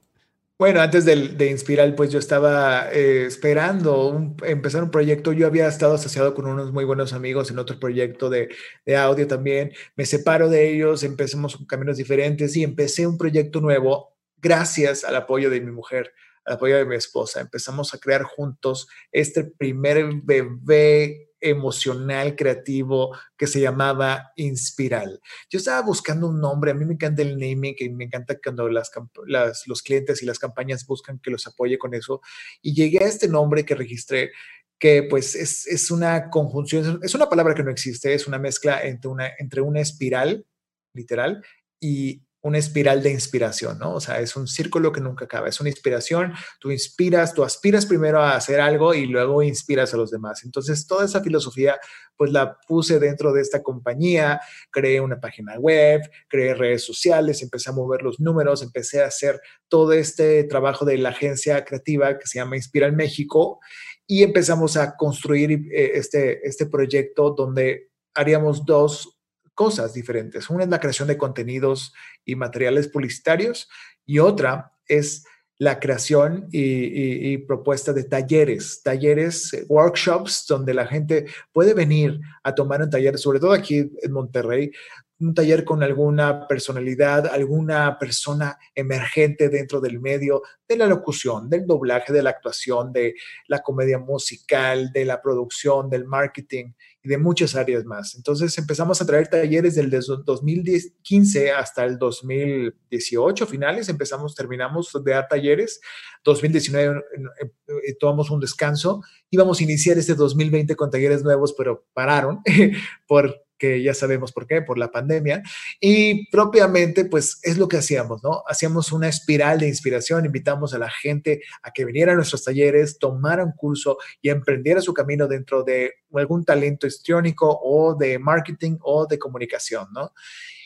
Bueno, antes de, de Inspiral, pues yo estaba eh, esperando empezar un proyecto. Yo había estado asociado con unos muy buenos amigos en otro proyecto de, de audio también. Me separo de ellos, empecemos caminos diferentes y empecé un proyecto nuevo gracias al apoyo de mi mujer, al apoyo de mi esposa. Empezamos a crear juntos este primer bebé emocional, creativo, que se llamaba Inspiral. Yo estaba buscando un nombre, a mí me encanta el naming, que me encanta cuando los clientes y las campañas buscan que los apoye con eso, y llegué a este nombre que registré que pues es, es una conjunción, es una palabra que no existe, es una mezcla entre una, entre una espiral, literal, y una espiral de inspiración, ¿no? O sea, es un círculo que nunca acaba, es una inspiración, tú inspiras, tú aspiras primero a hacer algo y luego inspiras a los demás. Entonces, toda esa filosofía, pues la puse dentro de esta compañía, creé una página web, creé redes sociales, empecé a mover los números, empecé a hacer todo este trabajo de la agencia creativa que se llama Inspira México y empezamos a construir eh, este, este proyecto donde haríamos dos cosas diferentes. Una es la creación de contenidos y materiales publicitarios y otra es la creación y, propuesta de talleres, talleres, eh, workshops donde la gente puede venir a tomar un taller, sobre todo aquí en Monterrey, un taller con alguna personalidad, alguna persona emergente dentro del medio de la locución, del doblaje, de la actuación, de la comedia musical, de la producción, del marketing y de muchas áreas más. Entonces empezamos a traer talleres del 2015 hasta el 2018 finales, empezamos, terminamos de dar talleres, 2019 eh, eh, tomamos un descanso, íbamos a iniciar este 2020 con talleres nuevos, pero pararon por que ya sabemos por qué, por la pandemia. Y propiamente, pues es lo que hacíamos, ¿no? Hacíamos una espiral de inspiración, invitamos a la gente a que viniera a nuestros talleres, tomara un curso y emprendiera su camino dentro de algún talento histriónico o de marketing o de comunicación, ¿no?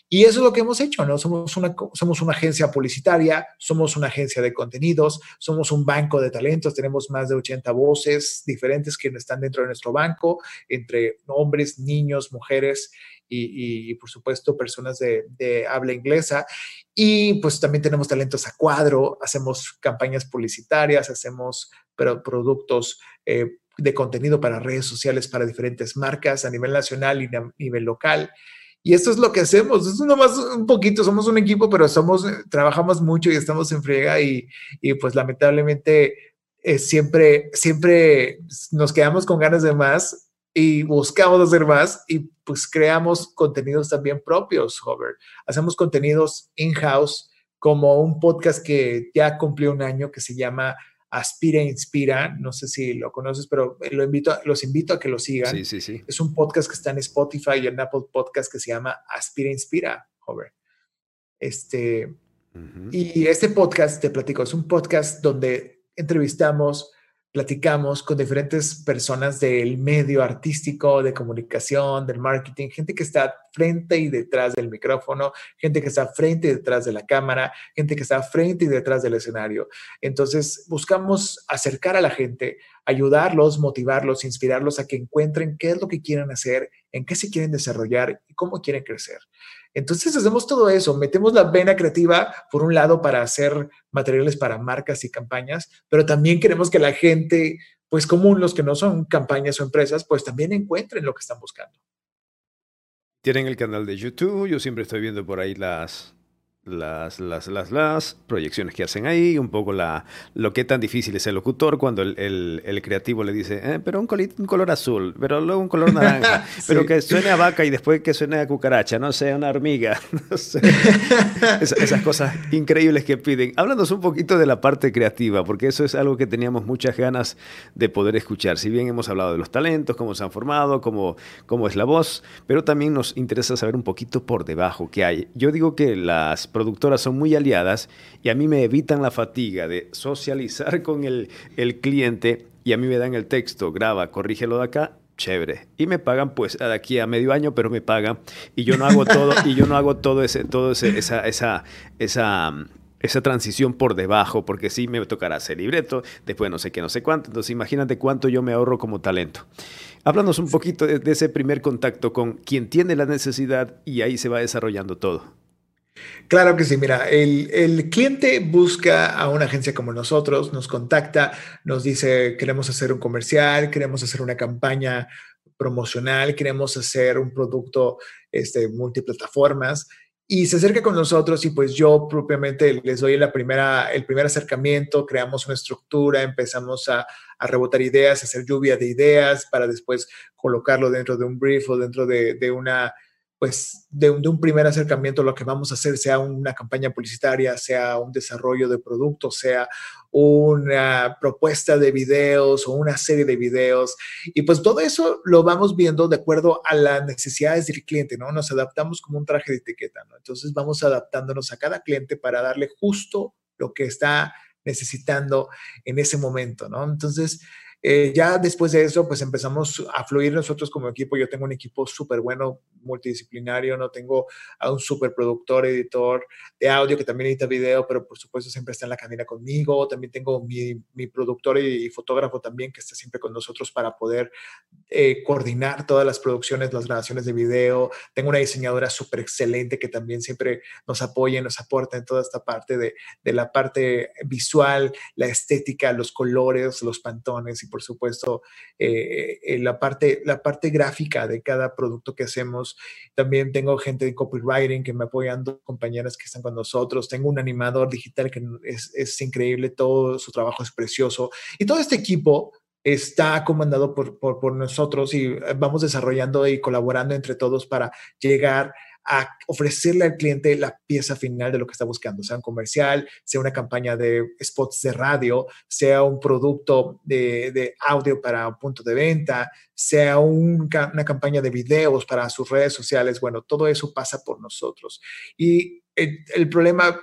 Y eso es lo que hemos hecho, ¿no? Somos una, somos una agencia publicitaria, somos una agencia de contenidos, somos un banco de talentos, tenemos más de 80 voces diferentes que están dentro de nuestro banco, entre hombres, niños, mujeres y, por supuesto personas de, habla inglesa. Y pues también tenemos talentos a cuadro, hacemos campañas publicitarias, hacemos productos eh, de contenido para redes sociales para diferentes marcas a nivel nacional y a nivel local. Y esto es lo que hacemos. Es nomás un poquito, somos un equipo, pero somos, trabajamos mucho y estamos en friega y, y pues lamentablemente eh, siempre, siempre nos quedamos con ganas de más y buscamos hacer más y pues creamos contenidos también propios, Hover. Hacemos contenidos in-house como un podcast que ya cumplió un año que se llama Aspira e Inspira, no sé si lo conoces, pero lo invito, los invito a que lo sigan. Sí, sí, sí. Es un podcast que está en Spotify y en Apple Podcast que se llama Aspira e Inspira, Hover. Este, Y este podcast, te platico, es un podcast donde entrevistamos platicamos con diferentes personas del medio artístico, de comunicación, del marketing, gente que está frente y detrás del micrófono, gente que está frente y detrás de la cámara, gente que está frente y detrás del escenario. Entonces, buscamos acercar a la gente, ayudarlos, motivarlos, inspirarlos a que encuentren qué es lo que quieren hacer, en qué se quieren desarrollar y cómo quieren crecer. Entonces hacemos todo eso, metemos la vena creativa por un lado para hacer materiales para marcas y campañas, pero también queremos que la gente, pues común, los que no son campañas o empresas, pues también encuentren lo que están buscando. Tienen el canal de YouTube, yo siempre estoy viendo por ahí las, las, las, las, las proyecciones que hacen ahí, un poco la, lo que tan difícil es el locutor cuando el, el, el creativo le dice, eh, pero un, un, color azul, pero luego un color naranja, pero que suene a vaca y después que suene a cucaracha, no sé, una hormiga, no sé. esas cosas increíbles que piden. Háblanos un poquito de la parte creativa, porque eso es algo que teníamos muchas ganas de poder escuchar. Si bien hemos hablado de los talentos, cómo se han formado, cómo, cómo es la voz, pero también nos interesa saber un poquito por debajo qué hay. Yo digo que las productoras son muy aliadas y a mí me evitan la fatiga de socializar con el, el cliente y a mí me dan el texto, graba, corrígelo de acá, chévere. Y me pagan pues de aquí a medio año, pero me pagan y yo no hago todo y yo no hago todo ese todo esa esa esa esa transición por debajo, porque sí me tocará hacer libreto, después no sé qué, no sé cuánto. Entonces, imagínate cuánto yo me ahorro como talento. Háblanos un poquito de ese primer contacto con quien tiene la necesidad y ahí se va desarrollando todo. Claro que sí, mira, el, cliente busca a una agencia como nosotros, nos contacta, nos dice, queremos hacer un comercial, queremos hacer una campaña promocional, queremos hacer un producto este, multiplataformas y se acerca con nosotros y pues yo propiamente les doy la primera, el primer acercamiento, creamos una estructura, empezamos a, rebotar ideas, a hacer lluvia de ideas para después colocarlo dentro de un brief o dentro de, de una pues de un, primer acercamiento lo que vamos a hacer sea una campaña publicitaria, sea un desarrollo de productos, sea una propuesta de videos o una serie de videos. Y pues todo eso lo vamos viendo de acuerdo a las necesidades del cliente, ¿no? Nos adaptamos como un traje de etiqueta, ¿no? Entonces vamos adaptándonos a cada cliente para darle justo lo que está necesitando en ese momento, ¿no? Entonces, eh, ya después de eso, pues empezamos a fluir nosotros como equipo. Yo tengo un equipo súper bueno, multidisciplinario, no tengo a un súper productor, editor de audio que también edita video, pero por supuesto siempre está en la cabina conmigo. También tengo mi, mi productor y, fotógrafo también que está siempre con nosotros para poder eh, coordinar todas las producciones, las grabaciones de video. Tengo una diseñadora súper excelente que también siempre nos apoya y nos aporta en toda esta parte de, de la parte visual, la estética, los colores, los pantones y por supuesto eh, eh, la, parte, la parte gráfica de cada producto que hacemos. También tengo gente de copywriting que me apoyan, dos compañeras que están con nosotros. Tengo un animador digital que es, es increíble, todo su trabajo es precioso. Y todo este equipo está comandado por, por, por, nosotros y vamos desarrollando y colaborando entre todos para llegar a ofrecerle al cliente la pieza final de lo que está buscando, sea un comercial, sea una campaña de spots de radio, sea un producto de, audio para un punto de venta, sea una campaña de videos para sus redes sociales. Bueno, todo eso pasa por nosotros. Y el, problema,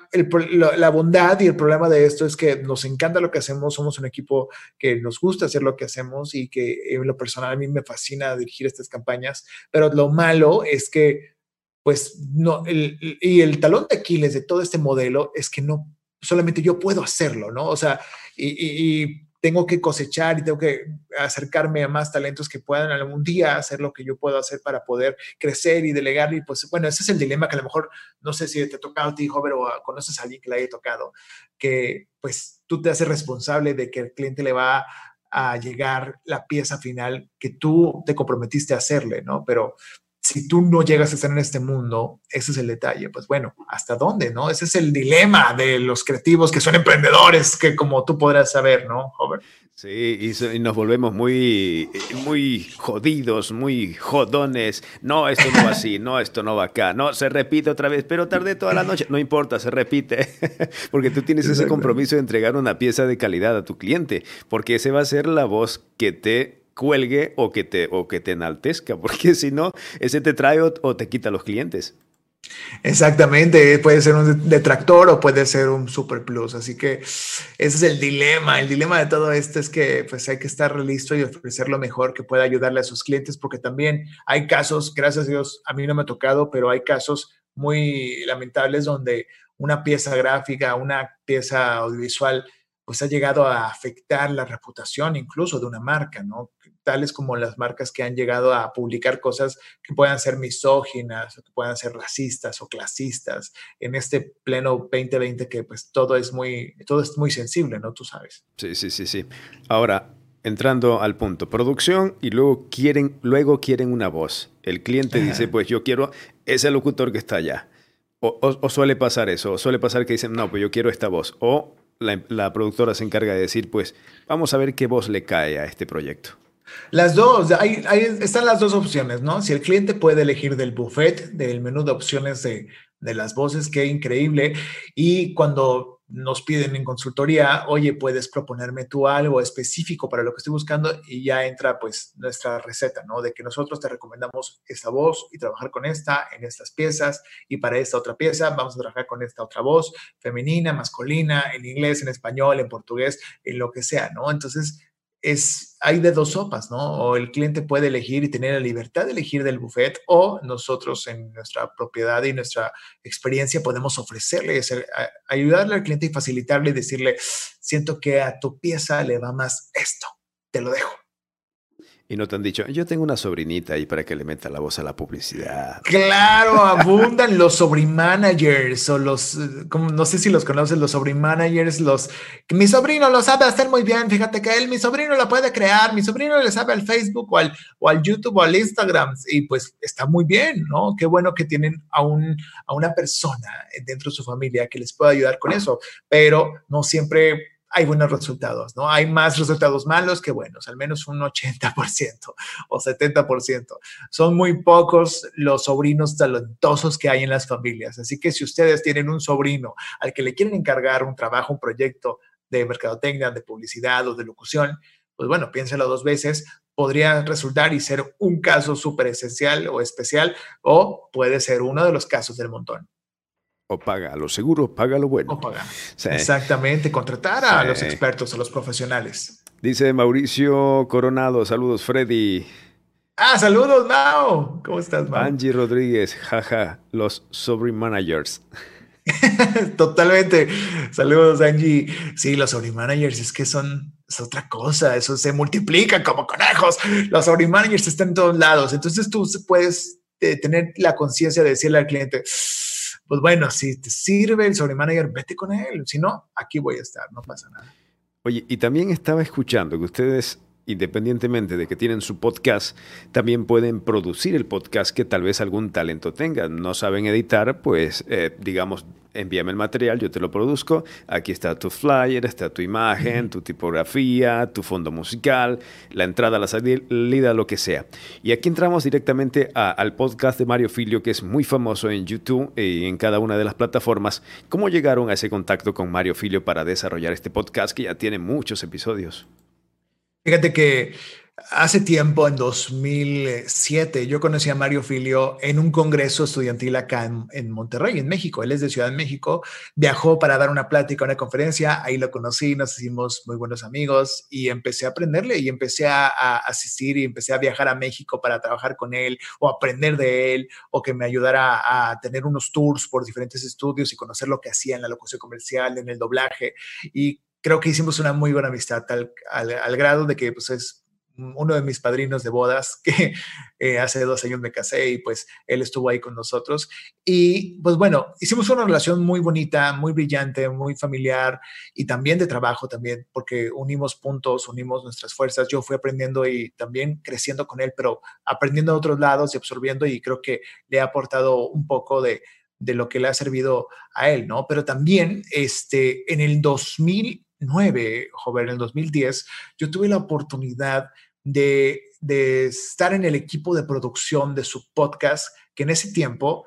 la bondad y el problema de esto es que nos encanta lo que hacemos, somos un equipo que nos gusta hacer lo que hacemos y que en lo personal a mí me fascina dirigir estas campañas, pero lo malo es que pues no, y el talón de Aquiles de todo este modelo es que no, solamente yo puedo hacerlo, ¿no? O sea, y, tengo que cosechar y tengo que acercarme a más talentos que puedan algún día hacer lo que yo puedo hacer para poder crecer y delegar. Y pues, bueno, ese es el dilema que a lo mejor, no sé si te ha tocado a ti, joven, o conoces a alguien que le haya tocado, que pues tú te haces responsable de que el cliente le va a llegar la pieza final que tú te comprometiste a hacerle, ¿no? Pero si tú no llegas a estar en este mundo, ese es el detalle. Pues bueno, ¿hasta dónde? ¿No? Ese es el dilema de los creativos que son emprendedores, que como tú podrás saber, ¿no, Hover? Sí, y, nos volvemos muy, muy jodidos, muy jodones. No, esto no va así, no, esto no va acá. No, se repite otra vez, pero tardé toda la noche. No importa, se repite. porque tú tienes ese compromiso de entregar una pieza de calidad a tu cliente, porque ese va a ser la voz que te cuelgue o que te, o que te enaltezca, porque si no, ese te trae o, te quita los clientes. Exactamente, puede ser un detractor o puede ser un super plus. Así que ese es el dilema. El dilema de todo esto es que pues hay que estar listo y ofrecer lo mejor que pueda ayudarle a sus clientes, porque también hay casos, gracias a Dios, a mí no me ha tocado, pero hay casos muy lamentables donde una pieza gráfica, una pieza audiovisual pues ha llegado a afectar la reputación incluso de una marca, ¿no? Tales como las marcas que han llegado a publicar cosas que puedan ser misóginas, o que puedan ser racistas o clasistas, en este pleno 2020 que pues todo es muy, todo es muy sensible, ¿no? Tú sabes. Sí, sí, sí, sí. Ahora, entrando al punto, producción y luego quieren, luego quieren una voz. El cliente dice, pues yo quiero ese locutor que está allá. O, o, suele pasar eso, o suele pasar que dicen, no, pues yo quiero esta voz. O la, productora se encarga de decir, pues vamos a ver qué voz le cae a este proyecto. Las dos, ahí, están las dos opciones, ¿no? Si el cliente puede elegir del buffet, del menú de opciones de, de las voces, qué increíble. Y cuando nos piden en consultoría, oye, puedes proponerme tú algo específico para lo que estoy buscando y ya entra pues nuestra receta, ¿no? De que nosotros te recomendamos esta voz y trabajar con esta en estas piezas y para esta otra pieza vamos a trabajar con esta otra voz femenina, masculina, en inglés, en español, en portugués, en lo que sea, ¿no? Entonces, es, hay de dos sopas, ¿no? O el cliente puede elegir y tener la libertad de elegir del buffet, o nosotros en nuestra propiedad y nuestra experiencia podemos ofrecerle, ayudarle al cliente y facilitarle y decirle, siento que a tu pieza le va más esto, te lo dejo. Y no te han dicho, yo tengo una sobrinita ahí para que le meta la voz a la publicidad. Claro, abundan los sobremanagers o los, como, no sé si los conoces, los sobremanagers, los, mi sobrino lo sabe hacer muy bien, fíjate que él, mi sobrino lo puede crear, mi sobrino le sabe al Facebook o al, o al YouTube o al Instagram y pues está muy bien, ¿no? Qué bueno que tienen a, un, a una persona dentro de su familia que les pueda ayudar con eso, pero no siempre hay buenos resultados, ¿no? Hay más resultados malos que buenos, al menos un 80% o 70%. Son muy pocos los sobrinos talentosos que hay en las familias. Así que si ustedes tienen un sobrino al que le quieren encargar un trabajo, un proyecto de mercadotecnia, de publicidad o de locución, pues bueno, piénselo dos veces. Podría resultar y ser un caso súper esencial o especial o puede ser uno de los casos del montón o paga lo seguro, paga lo bueno. O paga. Exactamente, contratar a los expertos, a los profesionales. Dice Mauricio Coronado, saludos Freddy. Ah, saludos Mao. ¿Cómo estás, Mao? Angie Rodríguez, jaja, los sobre managers. Totalmente. Saludos, Angie. Sí, los sobre managers es que son es otra cosa. Eso se multiplica como conejos. Los sobre managers están en todos lados. Entonces tú puedes eh, tener la conciencia de decirle al cliente, pues bueno, si te sirve el sobre manager, vete con él. Si no, aquí voy a estar, no pasa nada. Oye, y también estaba escuchando que ustedes independientemente de que tienen su podcast, también pueden producir el podcast que tal vez algún talento tenga. No saben editar, pues eh, digamos, envíame el material, yo te lo produzco. Aquí está tu flyer, está tu imagen, tu tipografía, tu fondo musical, la entrada, la salida, lo que sea. Y aquí entramos directamente al podcast de Mario Filio, que es muy famoso en YouTube y en cada una de las plataformas. ¿Cómo llegaron a ese contacto con Mario Filio para desarrollar este podcast que ya tiene muchos episodios? Fíjate que hace tiempo, en 2007, yo conocí a Mario Filio en un congreso estudiantil acá en, Monterrey, en México. Él es de Ciudad de México. Viajó para dar una plática, una conferencia. Ahí lo conocí, nos hicimos muy buenos amigos y empecé a aprenderle y empecé a, asistir y empecé a viajar a México para trabajar con él o aprender de él o que me ayudara a, tener unos tours por diferentes estudios y conocer lo que hacía en la locución comercial, en el doblaje. Y creo que hicimos una muy buena amistad al, grado de que pues es uno de mis padrinos de bodas, que eh, hace dos años me casé y pues él estuvo ahí con nosotros. Y pues bueno, hicimos una relación muy bonita, muy brillante, muy familiar y también de trabajo también, porque unimos puntos, unimos nuestras fuerzas. Yo fui aprendiendo y también creciendo con él, pero aprendiendo de otros lados y absorbiendo y creo que le ha aportado un poco de, de lo que le ha servido a él, ¿no? Pero también este, en el 2000 2009, joven, en el 2010, yo tuve la oportunidad de, estar en el equipo de producción de su podcast, que en ese tiempo,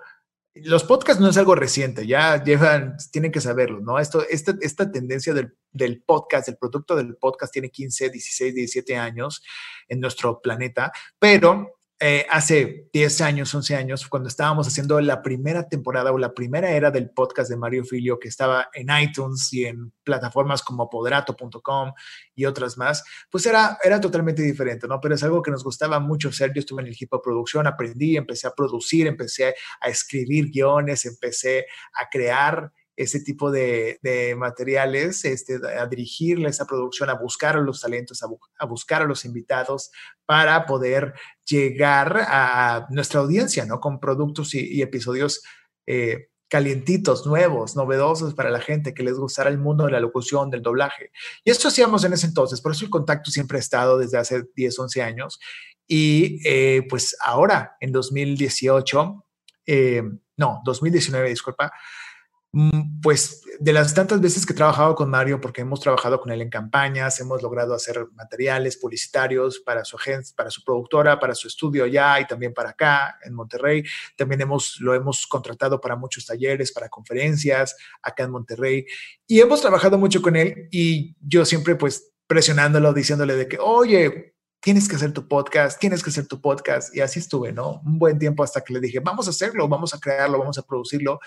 los podcasts no es algo reciente, ya llevan, tienen que saberlo, ¿no? Esto, esta, esta tendencia del, del, podcast, el producto del podcast tiene 15, 16, 17 años en nuestro planeta, pero eh, hace 10 años, 11 años, cuando estábamos haciendo la primera temporada o la primera era del podcast de Mario Filio, que estaba en iTunes y en plataformas como poderato.com y otras más, pues era, era totalmente diferente, ¿no? Pero es algo que nos gustaba mucho hacer. Yo estuve en el equipo de producción, aprendí, empecé a producir, empecé a escribir guiones, empecé a crear ese tipo de, materiales, este, a esa producción, a buscar a los talentos, a, buscar a los invitados para poder llegar a nuestra audiencia, ¿no? Con productos y, episodios eh, calientitos, nuevos, novedosos para la gente que les gustara el mundo de la locución, del doblaje. Y esto hacíamos en ese entonces, por eso el contacto siempre ha estado desde hace 10, 11 años. Y eh, pues ahora, en 2018, eh, no, 2019, disculpa, pues de las tantas veces que he trabajado con Mario, porque hemos trabajado con él en campañas, hemos logrado hacer materiales publicitarios para su agencia, para su productora, para su estudio allá y también para acá en Monterrey. También hemos, lo hemos contratado para muchos talleres, para conferencias acá en Monterrey y hemos trabajado mucho con él y yo siempre pues presionándolo, diciéndole de que, oye, tienes que hacer tu podcast, tienes que hacer tu podcast. Y así estuve, ¿no? Un buen tiempo hasta que le dije, vamos a hacerlo, vamos a crearlo, vamos a producirlo.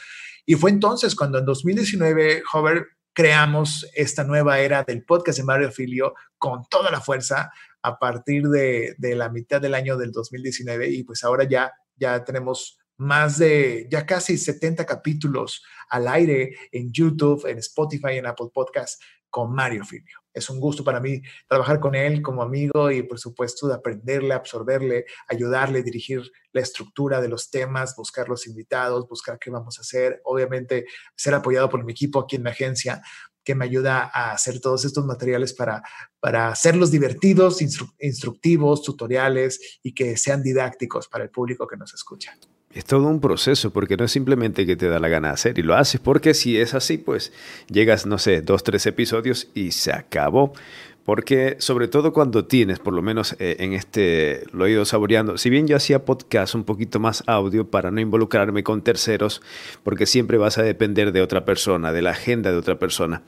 Y fue entonces cuando en 2019, Hover, creamos esta nueva era del podcast de Mario Filio con toda la fuerza a partir de, la mitad del año del 2019 y pues ahora ya, ya tenemos más de ya casi 70 capítulos al aire en YouTube, en Spotify, en Apple Podcast con Mario Filio. Es un gusto para mí trabajar con él como amigo y por supuesto de aprenderle, absorberle, ayudarle, dirigir la estructura de los temas, buscar los invitados, buscar qué vamos a hacer, obviamente ser apoyado por mi equipo aquí en la agencia que me ayuda a hacer todos estos materiales para, para hacerlos divertidos, instructivos, tutoriales y que sean didácticos para el público que nos escucha. Es todo un proceso porque no es simplemente que te da la gana de hacer y lo haces porque si es así, pues llegas, no sé, dos, tres episodios y se acabó. Porque sobre todo cuando tienes, por lo menos eh, en este, lo he ido saboreando, si bien yo hacía podcast un poquito más audio para no involucrarme con terceros, porque siempre vas a depender de otra persona, de la agenda de otra persona.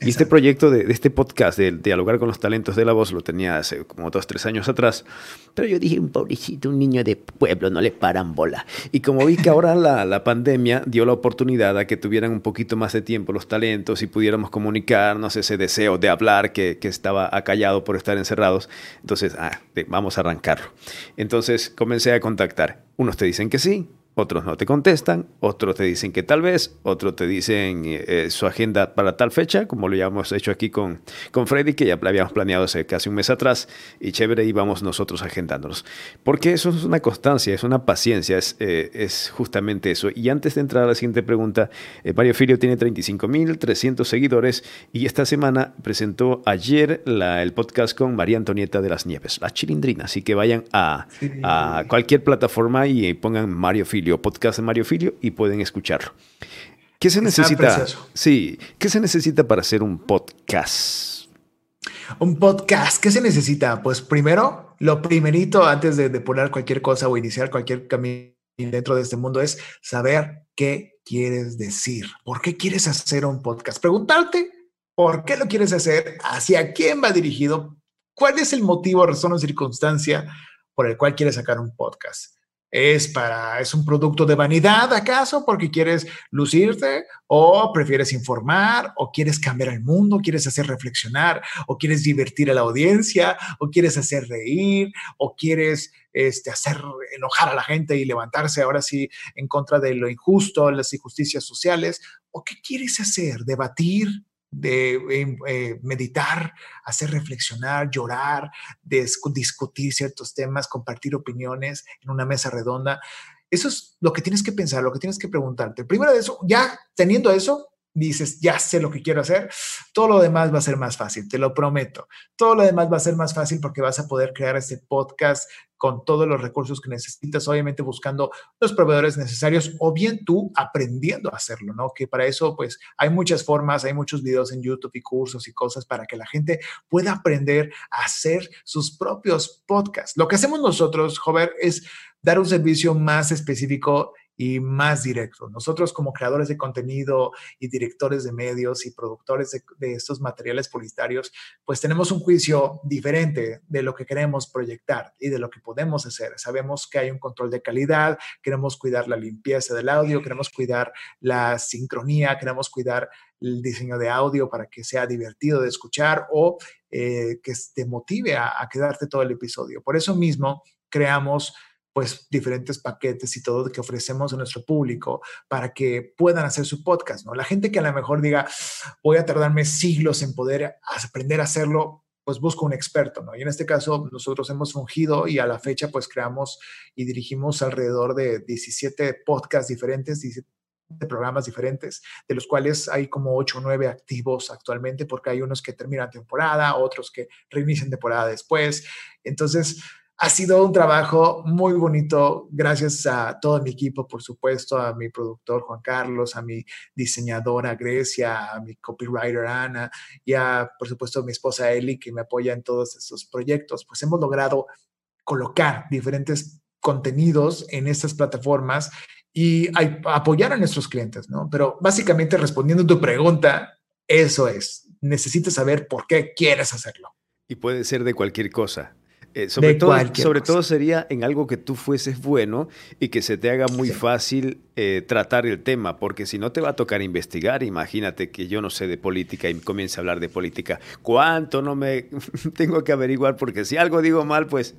Y este proyecto de, este podcast, de, dialogar con los talentos de la voz, lo tenía hace como dos, tres años atrás. Pero yo dije, un pobrecito, un niño de pueblo, no le paran bola. Y como vi que ahora la, la pandemia dio la oportunidad a que tuvieran un poquito más de tiempo los talentos y pudiéramos comunicarnos ese deseo de hablar que, que estaba acallado por estar encerrados. Entonces, ah, vamos a arrancarlo. Entonces comencé a contactar. Unos te dicen que sí, otros no te contestan, otros te dicen que tal vez, otros te dicen eh, su agenda para tal fecha, como lo habíamos hecho aquí con, con Freddy, que ya habíamos planeado hace casi un mes atrás, y chévere, íbamos nosotros agendándonos. Porque eso es una constancia, es una paciencia, es, eh, es justamente eso. Y antes de entrar a la siguiente pregunta, eh, Mario Filio tiene 35.300 seguidores y esta semana presentó ayer la, el podcast con María Antonieta de las Nieves, La Chilindrina, así que vayan a, a cualquier plataforma y pongan Mario Filio podcast de Mario Filio, y pueden escucharlo. ¿Qué se necesita? Sí, ¿qué se necesita para hacer un podcast? Un podcast, ¿qué se necesita? Pues primero, lo primerito antes de, de poner cualquier cosa o iniciar cualquier camino dentro de este mundo es saber qué quieres decir. ¿Por qué quieres hacer un podcast? Preguntarte por qué lo quieres hacer, hacia quién va dirigido, cuál es el motivo, razón o circunstancia por el cual quieres sacar un podcast. ¿Es para, es un producto de vanidad acaso porque quieres lucirte o prefieres informar o quieres cambiar el mundo, quieres hacer reflexionar o quieres divertir a la audiencia o quieres hacer reír o quieres este, hacer enojar a la gente y levantarse ahora sí en contra de lo injusto, las injusticias sociales o qué quieres hacer, debatir, de em, eh, meditar, hacer reflexionar, llorar, discutir ciertos temas, compartir opiniones en una mesa redonda. Eso es lo que tienes que pensar, lo que tienes que preguntarte. Primero de eso, ya teniendo eso, dices, ya sé lo que quiero hacer, todo lo demás va a ser más fácil, te lo prometo. Todo lo demás va a ser más fácil porque vas a poder crear este podcast con todos los recursos que necesitas, obviamente buscando los proveedores necesarios o bien tú aprendiendo a hacerlo, ¿no? Que para eso pues hay muchas formas, hay muchos videos en YouTube y cursos y cosas para que la gente pueda aprender a hacer sus propios podcasts. Lo que hacemos nosotros, Jover, es dar un servicio más específico y más directo. Nosotros como creadores de contenido y directores de medios y productores de, estos materiales publicitarios, pues tenemos un juicio diferente de lo que queremos proyectar y de lo que podemos hacer. Sabemos que hay un control de calidad, queremos cuidar la limpieza del audio, queremos cuidar la sincronía, queremos cuidar el diseño de audio para que sea divertido de escuchar o eh, que te motive a, a quedarte todo el episodio. Por eso mismo creamos pues diferentes paquetes y todo que ofrecemos a nuestro público para que puedan hacer su podcast, ¿no? La gente que a lo mejor diga, voy a tardarme siglos en poder aprender a hacerlo, pues busco un experto, ¿no? Y en este caso nosotros hemos fungido y a la fecha pues creamos y dirigimos alrededor de 17 podcasts diferentes, 17 programas diferentes, de los cuales hay como 8 o 9 activos actualmente, porque hay unos que terminan temporada, otros que reinician temporada después. Entonces, ha sido un trabajo muy bonito, gracias a todo mi equipo, por supuesto, a mi productor Juan Carlos, a mi diseñadora Grecia, a mi copywriter Ana y a, por supuesto, a mi esposa Eli, que me apoya en todos estos proyectos. Pues hemos logrado colocar diferentes contenidos en estas plataformas y apoyar a nuestros clientes, ¿no? Pero básicamente respondiendo a tu pregunta, eso es, necesitas saber por qué quieres hacerlo. Y puede ser de cualquier cosa. Eh, sobre todo, sobre todo sería en algo que tú fueses bueno y que se te haga muy fácil eh, tratar el tema, porque si no te va a tocar investigar, imagínate que yo no sé de política y comience a hablar de política. ¿Cuánto no me tengo que averiguar? Porque si algo digo mal, pues...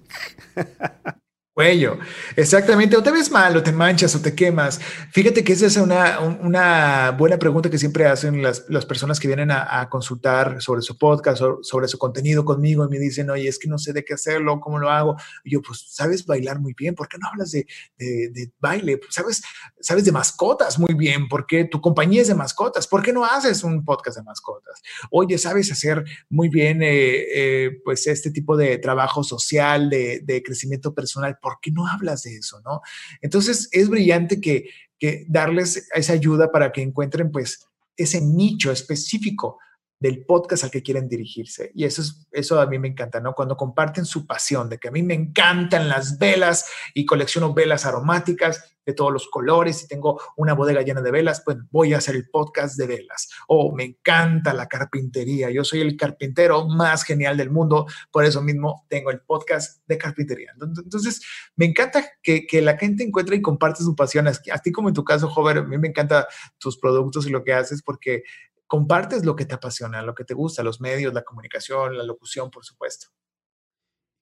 Cuello, exactamente. O te ves mal, o te manchas, o te quemas. Fíjate que esa es una, una buena pregunta que siempre hacen las, las personas que vienen a, consultar sobre su podcast, o sobre su contenido conmigo y me dicen, oye, es que no sé de qué hacerlo, ¿cómo lo hago? Y yo, pues, sabes bailar muy bien, ¿por qué no hablas de, de, de baile? ¿Sabes, sabes de mascotas muy bien, ¿por qué tu compañía es de mascotas? ¿Por qué no haces un podcast de mascotas? Oye, sabes hacer muy bien, eh, eh, pues, este tipo de trabajo social, de, de crecimiento personal ¿por qué no hablas de eso? ¿no? Entonces es brillante que, que darles esa ayuda para que encuentren pues ese nicho específico del podcast al que quieren dirigirse. Y eso, es, eso a mí me encanta, ¿no? Cuando comparten su pasión de que a mí me encantan las velas y colecciono velas aromáticas de todos los colores y tengo una bodega llena de velas, pues voy a hacer el podcast de velas. O me encanta la carpintería, yo soy el carpintero más genial del mundo, por eso mismo tengo el podcast de carpintería. Entonces, me encanta que, que la gente encuentre y comparte su pasión. Así como en tu caso, Jover, a mí me encanta tus productos y lo que haces porque compartes lo que te apasiona, lo que te gusta, los medios, la comunicación, la locución, por supuesto.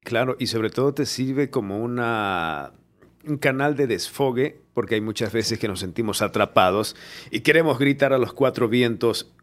Claro, y sobre todo te sirve como una, un canal de desfogue, porque hay muchas veces que nos sentimos atrapados y queremos gritar a los cuatro vientos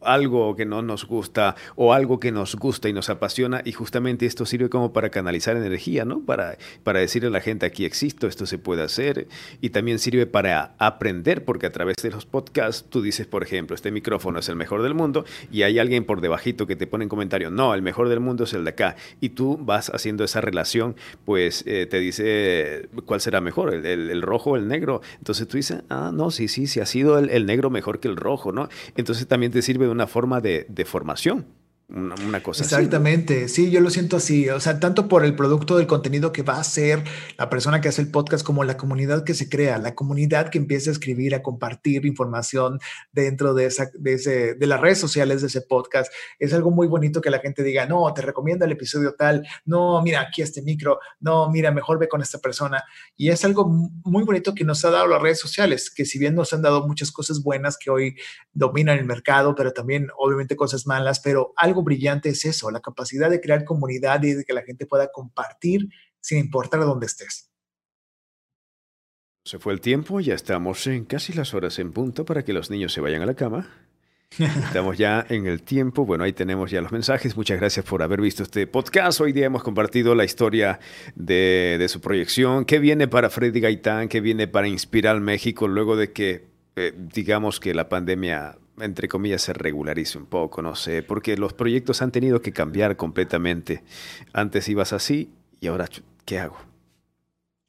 algo que no nos gusta o algo que nos gusta y nos apasiona y justamente esto sirve como para canalizar energía, ¿no? Para, para decirle a la gente aquí existo, esto se puede hacer y también sirve para aprender porque a través de los podcasts tú dices, por ejemplo, este micrófono es el mejor del mundo y hay alguien por debajito que te pone en comentario, no, el mejor del mundo es el de acá y tú vas haciendo esa relación, pues eh, te dice cuál será mejor, el, el, rojo o el negro. Entonces tú dices, ah, no, sí, sí, sí ha sido el, el negro mejor que el rojo, ¿no? Entonces también te sirve de una forma de, de formación una, cosa Exactamente, sí, yo lo siento así, o sea, tanto por el producto del contenido que va a ser la persona que hace el podcast como la comunidad que se crea, la comunidad que empieza a escribir, a compartir información dentro de, esa, de, ese, de las redes sociales de ese podcast. Es algo muy bonito que la gente diga, no, te recomiendo el episodio tal, no, mira, aquí este micro, no, mira, mejor ve con esta persona. Y es algo muy bonito que nos ha dado las redes sociales, que si bien nos han dado muchas cosas buenas que hoy dominan el mercado, pero también obviamente cosas malas, pero algo brillante es eso, la capacidad de crear comunidad y de que la gente pueda compartir sin importar dónde estés. Se fue el tiempo, ya estamos en casi las horas en punto para que los niños se vayan a la cama. Estamos ya en el tiempo. Bueno, ahí tenemos ya los mensajes. Muchas gracias por haber visto este podcast. Hoy día hemos compartido la historia de, su proyección. ¿Qué viene para Freddy Gaitán? ¿Qué viene para Inspirar México luego de que, eh, digamos que la pandemia entre comillas, se regularice un poco, no sé, porque los proyectos han tenido que cambiar completamente. Antes ibas así y ahora, ¿qué hago?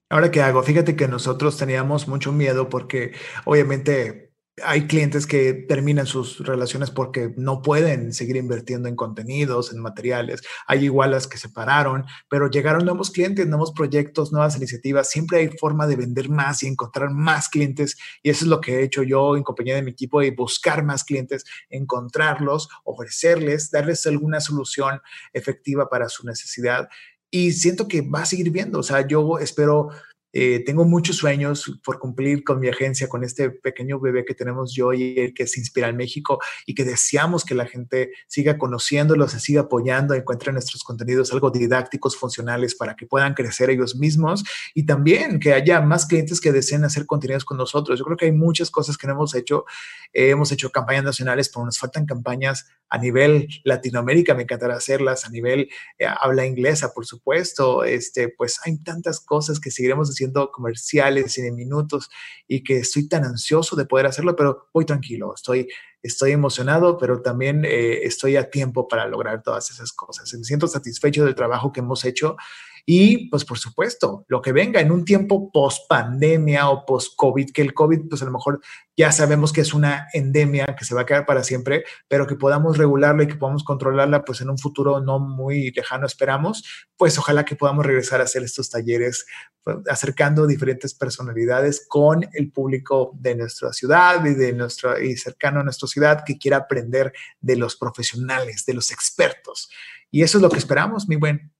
Ahora, ¿qué hago? Fíjate que nosotros teníamos mucho miedo porque obviamente hay clientes que terminan sus relaciones porque no pueden seguir invirtiendo en contenidos, en materiales. Hay igualas que se pararon, pero llegaron nuevos clientes, nuevos proyectos, nuevas iniciativas. Siempre hay forma de vender más y encontrar más clientes. Y eso es lo que he hecho yo en compañía de mi equipo, de buscar más clientes, encontrarlos, ofrecerles, darles alguna solución efectiva para su necesidad. Y siento que va a seguir viendo. O sea, yo espero eh, tengo muchos sueños por cumplir con mi agencia, con este pequeño bebé que tenemos yo y el que se inspira en México y que deseamos que la gente siga conociéndolo, se siga apoyando, encuentre nuestros contenidos algo didácticos, funcionales para que puedan crecer ellos mismos y también que haya más clientes que deseen hacer contenidos con nosotros. Yo creo que hay muchas cosas que no hemos hecho. Eh, hemos hecho campañas nacionales, pero nos faltan campañas a nivel Latinoamérica. Me encantará hacerlas a nivel eh, habla inglesa, por supuesto. Este, pues hay tantas cosas que seguiremos haciendo haciendo comerciales y minutos y que estoy tan ansioso de poder hacerlo, pero voy tranquilo, estoy, estoy emocionado, pero también eh, estoy a tiempo para lograr todas esas cosas. Me siento satisfecho del trabajo que hemos hecho y pues por supuesto, lo que venga en un tiempo post pandemia o post COVID, que el COVID pues a lo mejor ya sabemos que es una endemia que se va a quedar para siempre, pero que podamos regularla y que podamos controlarla pues en un futuro no muy lejano esperamos, pues ojalá que podamos regresar a hacer estos talleres pues, acercando diferentes personalidades con el público de nuestra ciudad y de nuestra y cercano a nuestra ciudad que quiera aprender de los profesionales, de los expertos. Y eso es lo que esperamos, mi buen,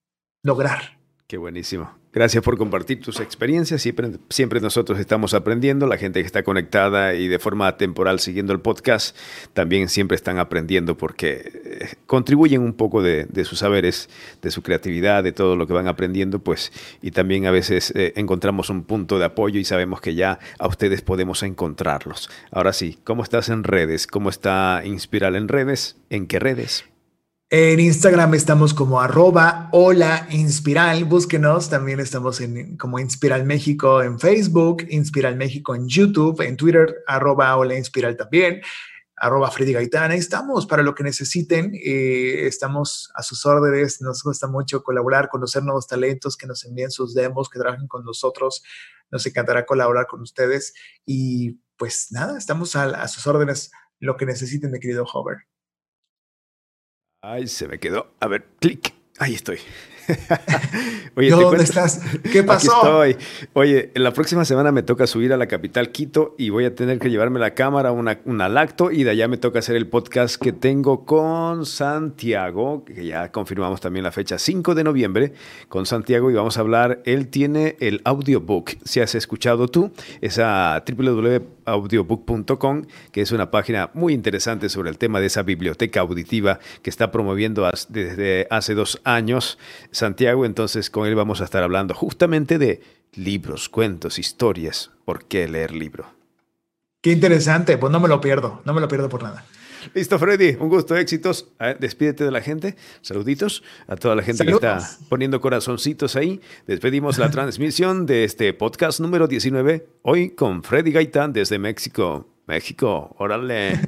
lograr. Qué buenísimo. Gracias por compartir tus experiencias. Siempre, siempre nosotros estamos aprendiendo. La gente que está conectada y de forma temporal siguiendo el podcast también siempre están aprendiendo porque contribuyen un poco de, sus saberes, de su creatividad, de todo lo que van aprendiendo, pues, y también a veces eh, encontramos un punto de apoyo y sabemos que ya a ustedes podemos encontrarlos. Ahora sí, ¿cómo estás en redes? ¿Cómo está Inspiral en redes? ¿En qué redes? En Instagram estamos como arroba hola Inspiral, búsquenos, también estamos en, como Inspiral México en Facebook, Inspiral México en YouTube, en Twitter, arroba hola también, arroba Freddy Gaitán, estamos para lo que necesiten, eh, estamos a sus órdenes, nos gusta mucho colaborar, conocer nuevos talentos, que nos envíen sus demos, que trabajen con nosotros, nos encantará colaborar con ustedes. Y pues nada, estamos a, a sus órdenes, lo que necesiten, mi querido Hover. Ay, se me quedó. A ver, clic. Ahí estoy. Oye, ¿dónde estás? ¿Qué pasó? Aquí estoy. Oye, la próxima semana me toca subir a la capital Quito y voy a tener que llevarme la cámara, una, una lacto, y de allá me toca hacer el podcast que tengo con Santiago, que ya confirmamos también la fecha 5 de noviembre con Santiago y vamos a hablar. Él tiene el audiobook. Si has escuchado tú, es a www.audiobook.com, que es una página muy interesante sobre el tema de esa biblioteca auditiva que está promoviendo desde hace dos años Santiago, entonces con él vamos a estar hablando justamente de libros, cuentos, historias. ¿Por qué leer libro? Qué interesante, pues no me lo pierdo, no me lo pierdo por nada. Listo, Freddy, un gusto, éxitos. despídete de la gente, saluditos a toda la gente que está poniendo corazoncitos ahí. Despedimos la transmisión de este podcast número 19, hoy con Freddy Gaitán desde México. México, órale.